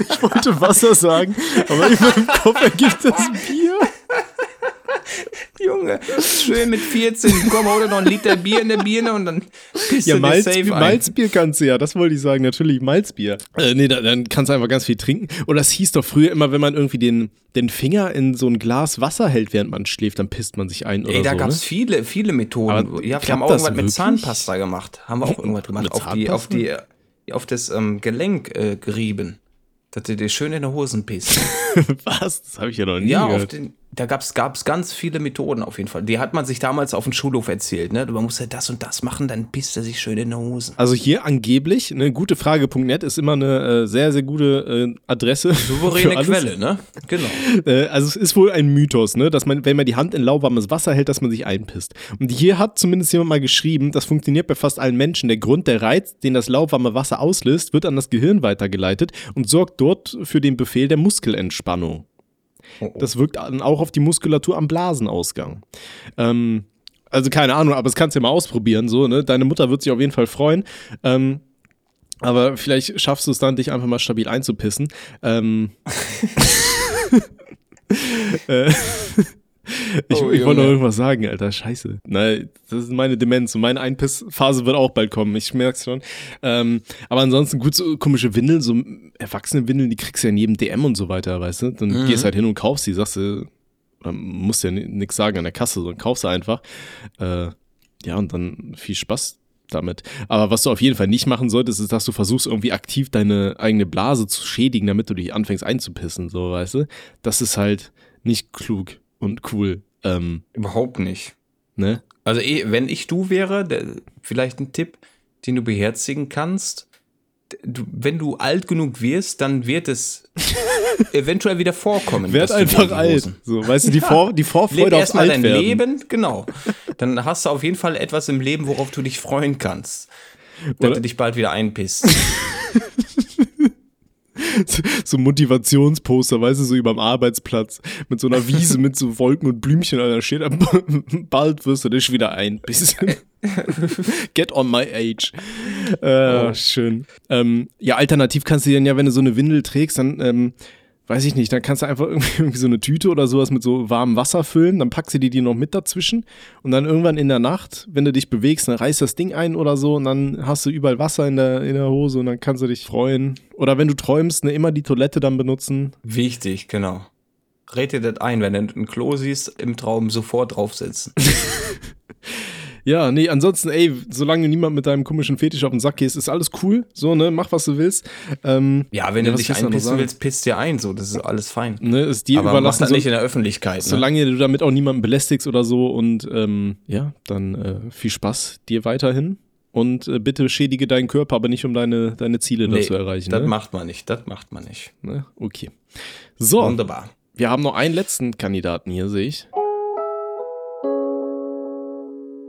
Ich wollte Wasser sagen, aber in meinem Kopf ergibt das Bier. Junge, schön mit 14. Komm, hol dir noch ein Liter Bier in der Birne und dann pisst Ja, du Malz, safe ein. Malzbier kannst du ja, das wollte ich sagen, natürlich Malzbier. Äh, nee, da, dann kannst du einfach ganz viel trinken. Und das hieß doch früher immer, wenn man irgendwie den, den Finger in so ein Glas Wasser hält, während man schläft, dann pisst man sich ein oder Ey, da so. gab's ne? viele, viele Methoden. Aber ja, wir haben auch irgendwas mit wirklich? Zahnpasta gemacht. Haben wir auch irgendwas gemacht. Mit Auf die, auf die, auf das ähm, Gelenk äh, gerieben. Dass du dir schön in die Hosen pisst. Was? Das habe ich ja noch nie Ja, auf gehört. den, da gab's gab's ganz viele Methoden auf jeden Fall. Die hat man sich damals auf dem Schulhof erzählt. Ne? Man muss ja das und das machen, dann pisst er sich schön in die Hosen. Also hier angeblich, eine gute Frage.net ist immer eine äh, sehr, sehr gute äh, Adresse. Souveräne. Quelle, ne? Genau. Äh, also es ist wohl ein Mythos, ne, dass man, wenn man die Hand in lauwarmes Wasser hält, dass man sich einpisst. Und hier hat zumindest jemand mal geschrieben, das funktioniert bei fast allen Menschen. Der Grund, der Reiz, den das lauwarme Wasser auslöst, wird an das Gehirn weitergeleitet und sorgt dort für den Befehl der Muskelentspannung. Oh, oh. Das wirkt dann auch auf die Muskulatur am Blasenausgang. Ähm, also keine Ahnung, aber das kannst du ja mal ausprobieren, so, ne? Deine Mutter wird sich auf jeden Fall freuen. Ähm, aber vielleicht schaffst du es dann, dich einfach mal stabil einzupissen. Ähm, äh, ich, Oh, ich wollte noch irgendwas sagen, Alter. Scheiße. Nein, das ist meine Demenz und meine Einpissphase wird auch bald kommen. Ich merk's schon. Ähm, aber ansonsten gut, so komische Windeln, so Erwachsene-Windeln, die kriegst du ja in jedem DM und so weiter, weißt du? Dann Mhm. gehst halt hin und kaufst die, sagst du, oder musst ja nichts sagen an der Kasse, sondern kaufst sie einfach. Äh, ja, und dann viel Spaß damit. Aber was du auf jeden Fall nicht machen solltest, ist, dass du versuchst, irgendwie aktiv deine eigene Blase zu schädigen, damit du dich anfängst einzupissen, so, weißt du? Das ist halt nicht klug und cool. Ähm, Überhaupt nicht. ne? Also eh, wenn ich du wäre, der, vielleicht ein Tipp, den du beherzigen kannst. Du, wenn du alt genug wirst, dann wird es eventuell wieder vorkommen. Werd einfach alt. So, weißt du, die, Vor die Vorfreude aufs erstmal dein Altwerden. Leben, genau. Dann hast du auf jeden Fall etwas im Leben, worauf du dich freuen kannst. Dass Oder- du dich bald wieder einpisst. so Motivationsposter, weißt du, so überm Arbeitsplatz mit so einer Wiese mit so Wolken und Blümchen, da steht da, bald wirst du dich wieder ein. Bisschen. Get on my age. Äh, Schön. Ähm, ja, alternativ kannst du dann ja, wenn du so eine Windel trägst, dann, ähm, weiß ich nicht, dann kannst du einfach irgendwie, irgendwie so eine Tüte oder sowas mit so warmem Wasser füllen, dann packst du die, die noch mit dazwischen und dann irgendwann in der Nacht, wenn du dich bewegst, dann reißt das Ding ein oder so und dann hast du überall Wasser in der, in der Hose und dann kannst du dich freuen. Oder wenn du träumst, ne, immer die Toilette dann benutzen. Wichtig, genau. Red dir das ein, wenn du ein Klo siehst, im Traum sofort draufsetzen. Ja, nee, ansonsten, ey, solange niemand mit deinem komischen Fetisch auf den Sack gehst, ist alles cool. So, ne, mach, was du willst. Ähm, Ja, wenn Ja, du dich einpissen willst, pisst dir ein, so, das ist alles fein. ne, ist dir Aber mach überlassen, das so, nicht in der Öffentlichkeit. Ne? solange du damit auch niemanden belästigst oder so. Und ähm, ja, dann äh, viel Spaß dir weiterhin. Und äh, bitte schädige deinen Körper, aber nicht um deine, deine Ziele da Nee, zu erreichen. Das ne? macht man nicht, das macht man nicht. ne? Okay. So, Wunderbar. wir haben noch einen letzten Kandidaten hier, sehe ich.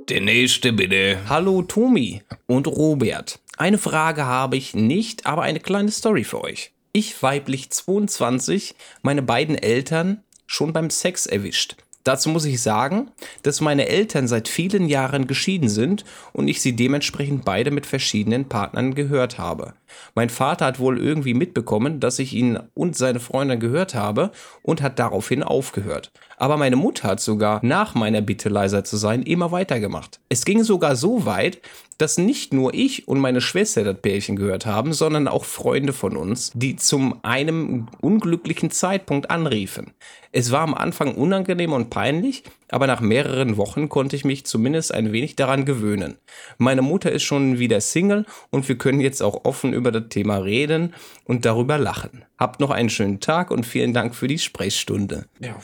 Der nächste bitte. Hallo Tomi und Robert. Eine Frage habe ich nicht, aber eine kleine Story für euch. Ich weiblich 22, meine beiden Eltern schon beim Sex erwischt. Dazu muss ich sagen, dass meine Eltern seit vielen Jahren geschieden sind und ich sie dementsprechend beide mit verschiedenen Partnern gehört habe. Mein Vater hat wohl irgendwie mitbekommen, dass ich ihn und seine Freundin gehört habe und hat daraufhin aufgehört. Aber meine Mutter hat sogar nach meiner Bitte leiser zu sein immer weitergemacht. Es ging sogar so weit, dass nicht nur ich und meine Schwester das Pärchen gehört haben, sondern auch Freunde von uns, die zum einem unglücklichen Zeitpunkt anriefen. Es war am Anfang unangenehm und peinlich, aber nach mehreren Wochen konnte ich mich zumindest ein wenig daran gewöhnen. Meine Mutter ist schon wieder Single und wir können jetzt auch offen über das Thema reden und darüber lachen. Habt noch einen schönen Tag und vielen Dank für die Sprechstunde. Ja,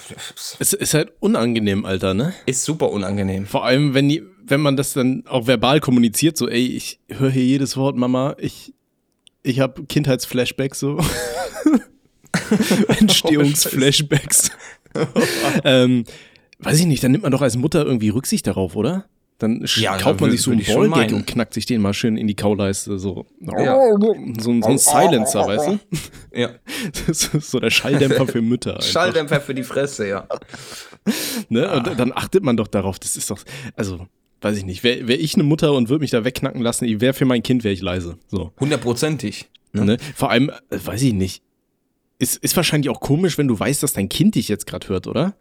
Es ist halt unangenehm, Alter, ne? ist super unangenehm. Vor allem, wenn, die, wenn man das dann auch verbal kommuniziert, so, ey, ich höre hier jedes Wort, Mama, ich, ich habe Kindheitsflashbacks, so. Entstehungsflashbacks. ähm, weiß ich nicht, dann nimmt man doch als Mutter irgendwie Rücksicht darauf, oder? Dann Ja, kauft man sich so einen Ballgag und knackt sich den mal schön in die Kauleiste, so. Ja. So, ein- so ein Silencer, weißt du? Ja. Das ist so der Schalldämpfer für Mütter. einfach. Schalldämpfer für die Fresse, ja. Ne? Und dann achtet man doch darauf. Das ist doch, also, weiß ich nicht. Wäre wär ich eine Mutter und würde mich da wegknacken lassen, ich wäre für mein Kind, wäre ich leise. So. Hundertprozentig. Ne? Vor allem, äh, weiß ich nicht. Ist, ist wahrscheinlich auch komisch, wenn du weißt, dass dein Kind dich jetzt gerade hört, oder?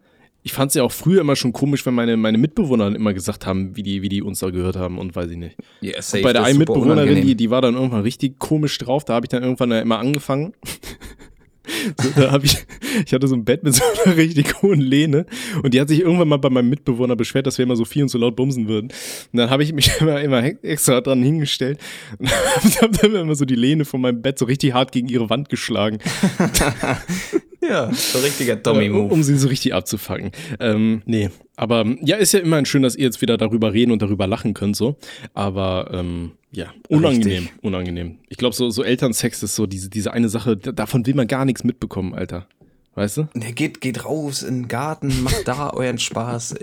Ich fand es ja auch früher immer schon komisch, wenn meine, meine Mitbewohner immer gesagt haben, wie die, wie die uns da gehört haben und weiß ich nicht. Und safe, bei der einen Mitbewohnerin, unangenehm. die, die war dann irgendwann richtig komisch drauf, da habe ich dann irgendwann ja immer angefangen. So, da hab ich, ich hatte so ein Bett mit so einer richtig hohen Lehne und die hat sich irgendwann mal bei meinem Mitbewohner beschwert, dass wir immer so viel und so laut bumsen würden. Und dann habe ich mich immer, immer extra dran hingestellt und habe dann immer so die Lehne von meinem Bett so richtig hart gegen ihre Wand geschlagen, Ja, so richtiger äh, um, um sie so richtig abzufangen. Ähm, nee, aber ja, ist ja immerhin schön, dass ihr jetzt wieder darüber reden und darüber lachen könnt, so. Aber ähm, ja, unangenehm, Richtig. unangenehm. Ich glaube, so, so Elternsex ist so diese, diese eine Sache, da- davon will man gar nichts mitbekommen, Alter. Weißt du? Der geht, geht raus in den Garten, macht da euren Spaß,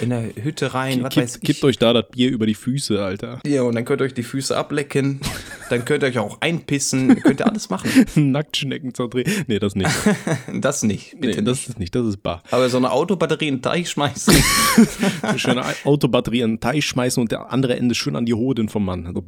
in der Hütte rein, was weiß Kippt, ich. kippt euch da das Bier über die Füße, Alter. Ja, und dann könnt ihr euch die Füße ablecken, dann könnt ihr euch auch einpissen, könnt ihr alles machen. Nacktschnecken zerdrehen. Nee, das nicht. Das nicht, Nee, bitte das nicht. ist nicht, das ist bar. Aber so eine Autobatterie in den Teich schmeißen, Eine schöne Autobatterie in den Teich schmeißen und der andere Ende schön an die Hoden vom Mann. So.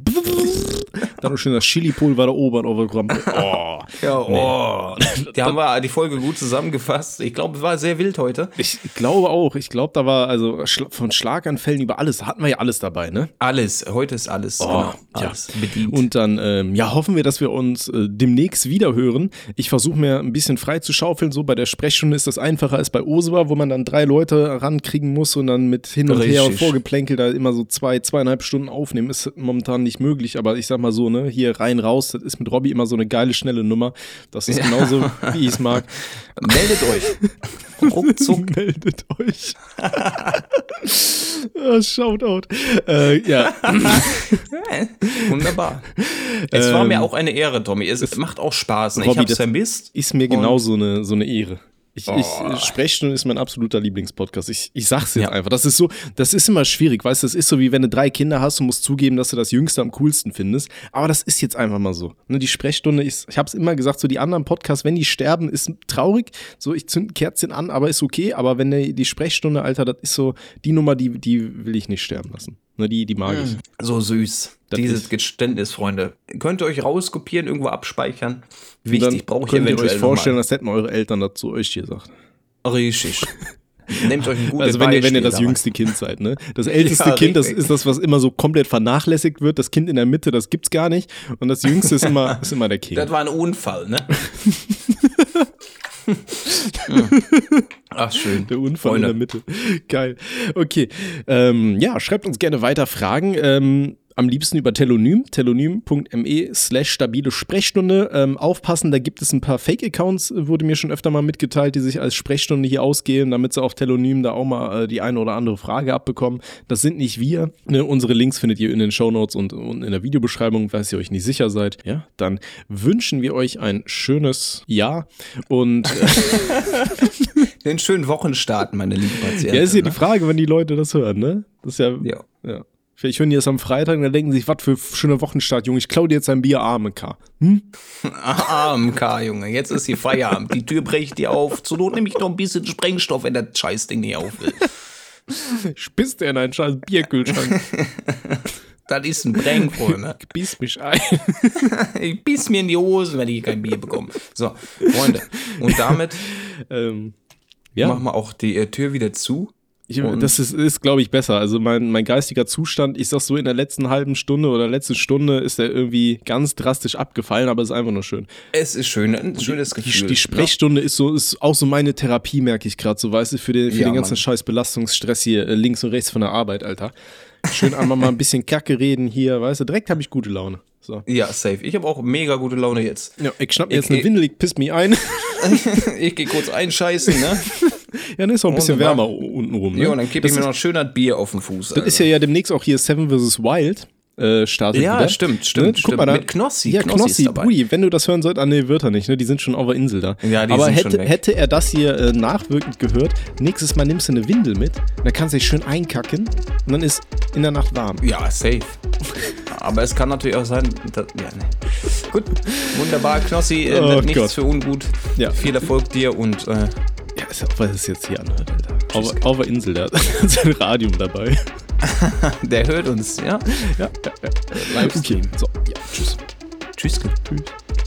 Dann noch schön das Chili-Pulver da oben auf der Oh. ja, oh. Die haben wir die Folge gut zusammengefasst. Ich glaube, es war sehr wild heute. Ich glaube auch. Ich glaube, da war also von Schlaganfällen über alles. Hatten wir ja alles dabei, ne? Alles, heute ist alles, genau, Oh, ja. alles bedient. Und dann, ähm, ja, hoffen wir, dass wir uns äh, demnächst wieder hören. Ich versuche mir ein bisschen frei zu schaufeln. So bei der Sprechstunde ist das einfacher als bei Osua, wo man dann drei Leute rankriegen muss und dann mit hin und her und Richtig. Vorgeplänkel da immer so zwei, zweieinhalb Stunden aufnehmen. Ist momentan nicht möglich, aber ich sag mal so, so, ne? Hier rein, raus, das ist mit Robby immer so eine geile, schnelle Nummer. Das ist genauso, wie ich es mag. Meldet euch. Ruckzuck. Meldet euch. oh, Shoutout. Äh, ja. Wunderbar. Es war Ähm, mir auch eine Ehre, Tommy. Es macht auch Spaß. Ne? Ich Robby, hab's das- vermisst. Ist mir genau so eine, so eine Ehre. Ich, ich, Oh. Sprechstunde ist mein absoluter Lieblingspodcast. Ich, ich sag's jetzt Ja. einfach. Das ist so, das ist immer schwierig, weißt du, das ist so wie wenn du drei Kinder hast und musst zugeben, dass du das Jüngste am coolsten findest. Aber das ist jetzt einfach mal so. Ne, die Sprechstunde ist, ich hab's immer gesagt, so die anderen Podcasts, wenn die sterben, ist traurig. So, ich zünd ein Kerzchen an, aber ist okay. Aber wenn die, die Sprechstunde, Alter, das ist so die Nummer, die, die will ich nicht sterben lassen. Ne, die, die mag ich. So süß. Das Dieses ist- Geständnis, Freunde. Könnt ihr euch rauskopieren, irgendwo abspeichern. Wichtig, dann brauche ich könnt ihr eventuell euch vorstellen, das hätten eure Eltern dazu euch gesagt. Richtig. Nehmt euch ein gutes Also wenn ihr, wenn ihr das dabei. jüngste Kind seid, ne? Das älteste Ja, Kind, das ist das, was immer so komplett vernachlässigt wird. Das Kind in der Mitte, das gibt's gar nicht. Und das jüngste ist immer, ist immer der King. Das war ein Unfall, ne? Ach, schön. Der Unfall Freunde. in der Mitte. Geil. Okay. Ähm, ja, schreibt uns gerne weiter Fragen. Ähm, am liebsten über Telonym, telonym.me slash stabile Sprechstunde. Ähm, aufpassen, da gibt es ein paar Fake-Accounts, äh, wurde mir schon öfter mal mitgeteilt, die sich als Sprechstunde hier ausgeben, damit sie auf Telonym da auch mal äh, die eine oder andere Frage abbekommen. Das sind nicht wir. Ne? Unsere Links findet ihr in den Shownotes und, und in der Videobeschreibung, falls ihr euch nicht sicher seid. Ja, dann wünschen wir euch ein schönes Jahr und äh, Den schönen Wochenstart, meine lieben Patienten. Ja, ist ja ne? die Frage, wenn die Leute das hören, ne? Das ist ja. Ja. ja. Vielleicht hören die das am Freitag und dann denken sich, was für schöner Wochenstart, Junge. Ich klau dir jetzt ein Bier arme K. Hm? AMK, Junge. Jetzt ist hier Feierabend. Die Tür brecht dir auf. Zur Not nehme ich noch ein bisschen Sprengstoff, wenn das Scheißding nicht auf will. Spisst er in einen scheiß Bierkühlschrank. Das ist ein Breng, Freunde. Biss mich ein. Ich biss mir in die Hose, wenn ich kein Bier bekomme. So, Freunde. Und damit ähm, ja, machen wir auch die äh, Tür wieder zu. Ich, das ist, ist glaube ich, besser. Also mein, mein geistiger Zustand, ich sag so, in der letzten halben Stunde oder letzten Stunde ist der irgendwie ganz drastisch abgefallen, aber es ist einfach nur schön. Es ist schön, ein schönes Die, Gefühl. die Sprechstunde ist so, ist auch so meine Therapie, merke ich gerade so, weißt du, für den, für Ja, den ganzen Mann. scheiß Belastungsstress hier äh, links und rechts von der Arbeit, Alter. Schön einmal mal ein bisschen Kacke reden hier, weißt du, direkt habe ich gute Laune. So. Ja, safe. Ich habe auch mega gute Laune jetzt. Ja, ich schnapp mir Ich- jetzt eine Windel, ich piss mich ein. ich gehe kurz einscheißen, ne? ja, dann ist auch ein bisschen wärmer unten rum. Ne? Ja, und dann gebe ich mir noch schön das Bier auf den Fuß. das ist ja, ja demnächst auch hier Seven vs. Wild. Äh, startet Ja, wieder. stimmt, stimmt, Ne? Guck stimmt. mal da. Mit Knossi. Ja, Knossi Knossi, dabei. Brudi, wenn du das hören sollst, ah nee, wird er nicht, ne? Die sind schon auf der Insel da. Ja, die Aber sind schon hätte, weg. hätte er das hier äh, nachwirkend gehört, nächstes Mal nimmst du eine Windel mit, dann kannst du dich schön einkacken und dann ist in der Nacht warm. Ja, safe. Aber es kann natürlich auch sein, dass, ja, ne. Gut, wunderbar, Knossi, äh, Oh nichts Gott. für ungut. Ja. Viel Erfolg dir und äh, Ja auch, was es jetzt hier anhört, Alter. Auf, auf der Insel, der hat sein Radium dabei. der hört uns, ja? Ja, ja, ja. Livestream. Okay, so, ja, tschüss. Tschüss. Tschüss.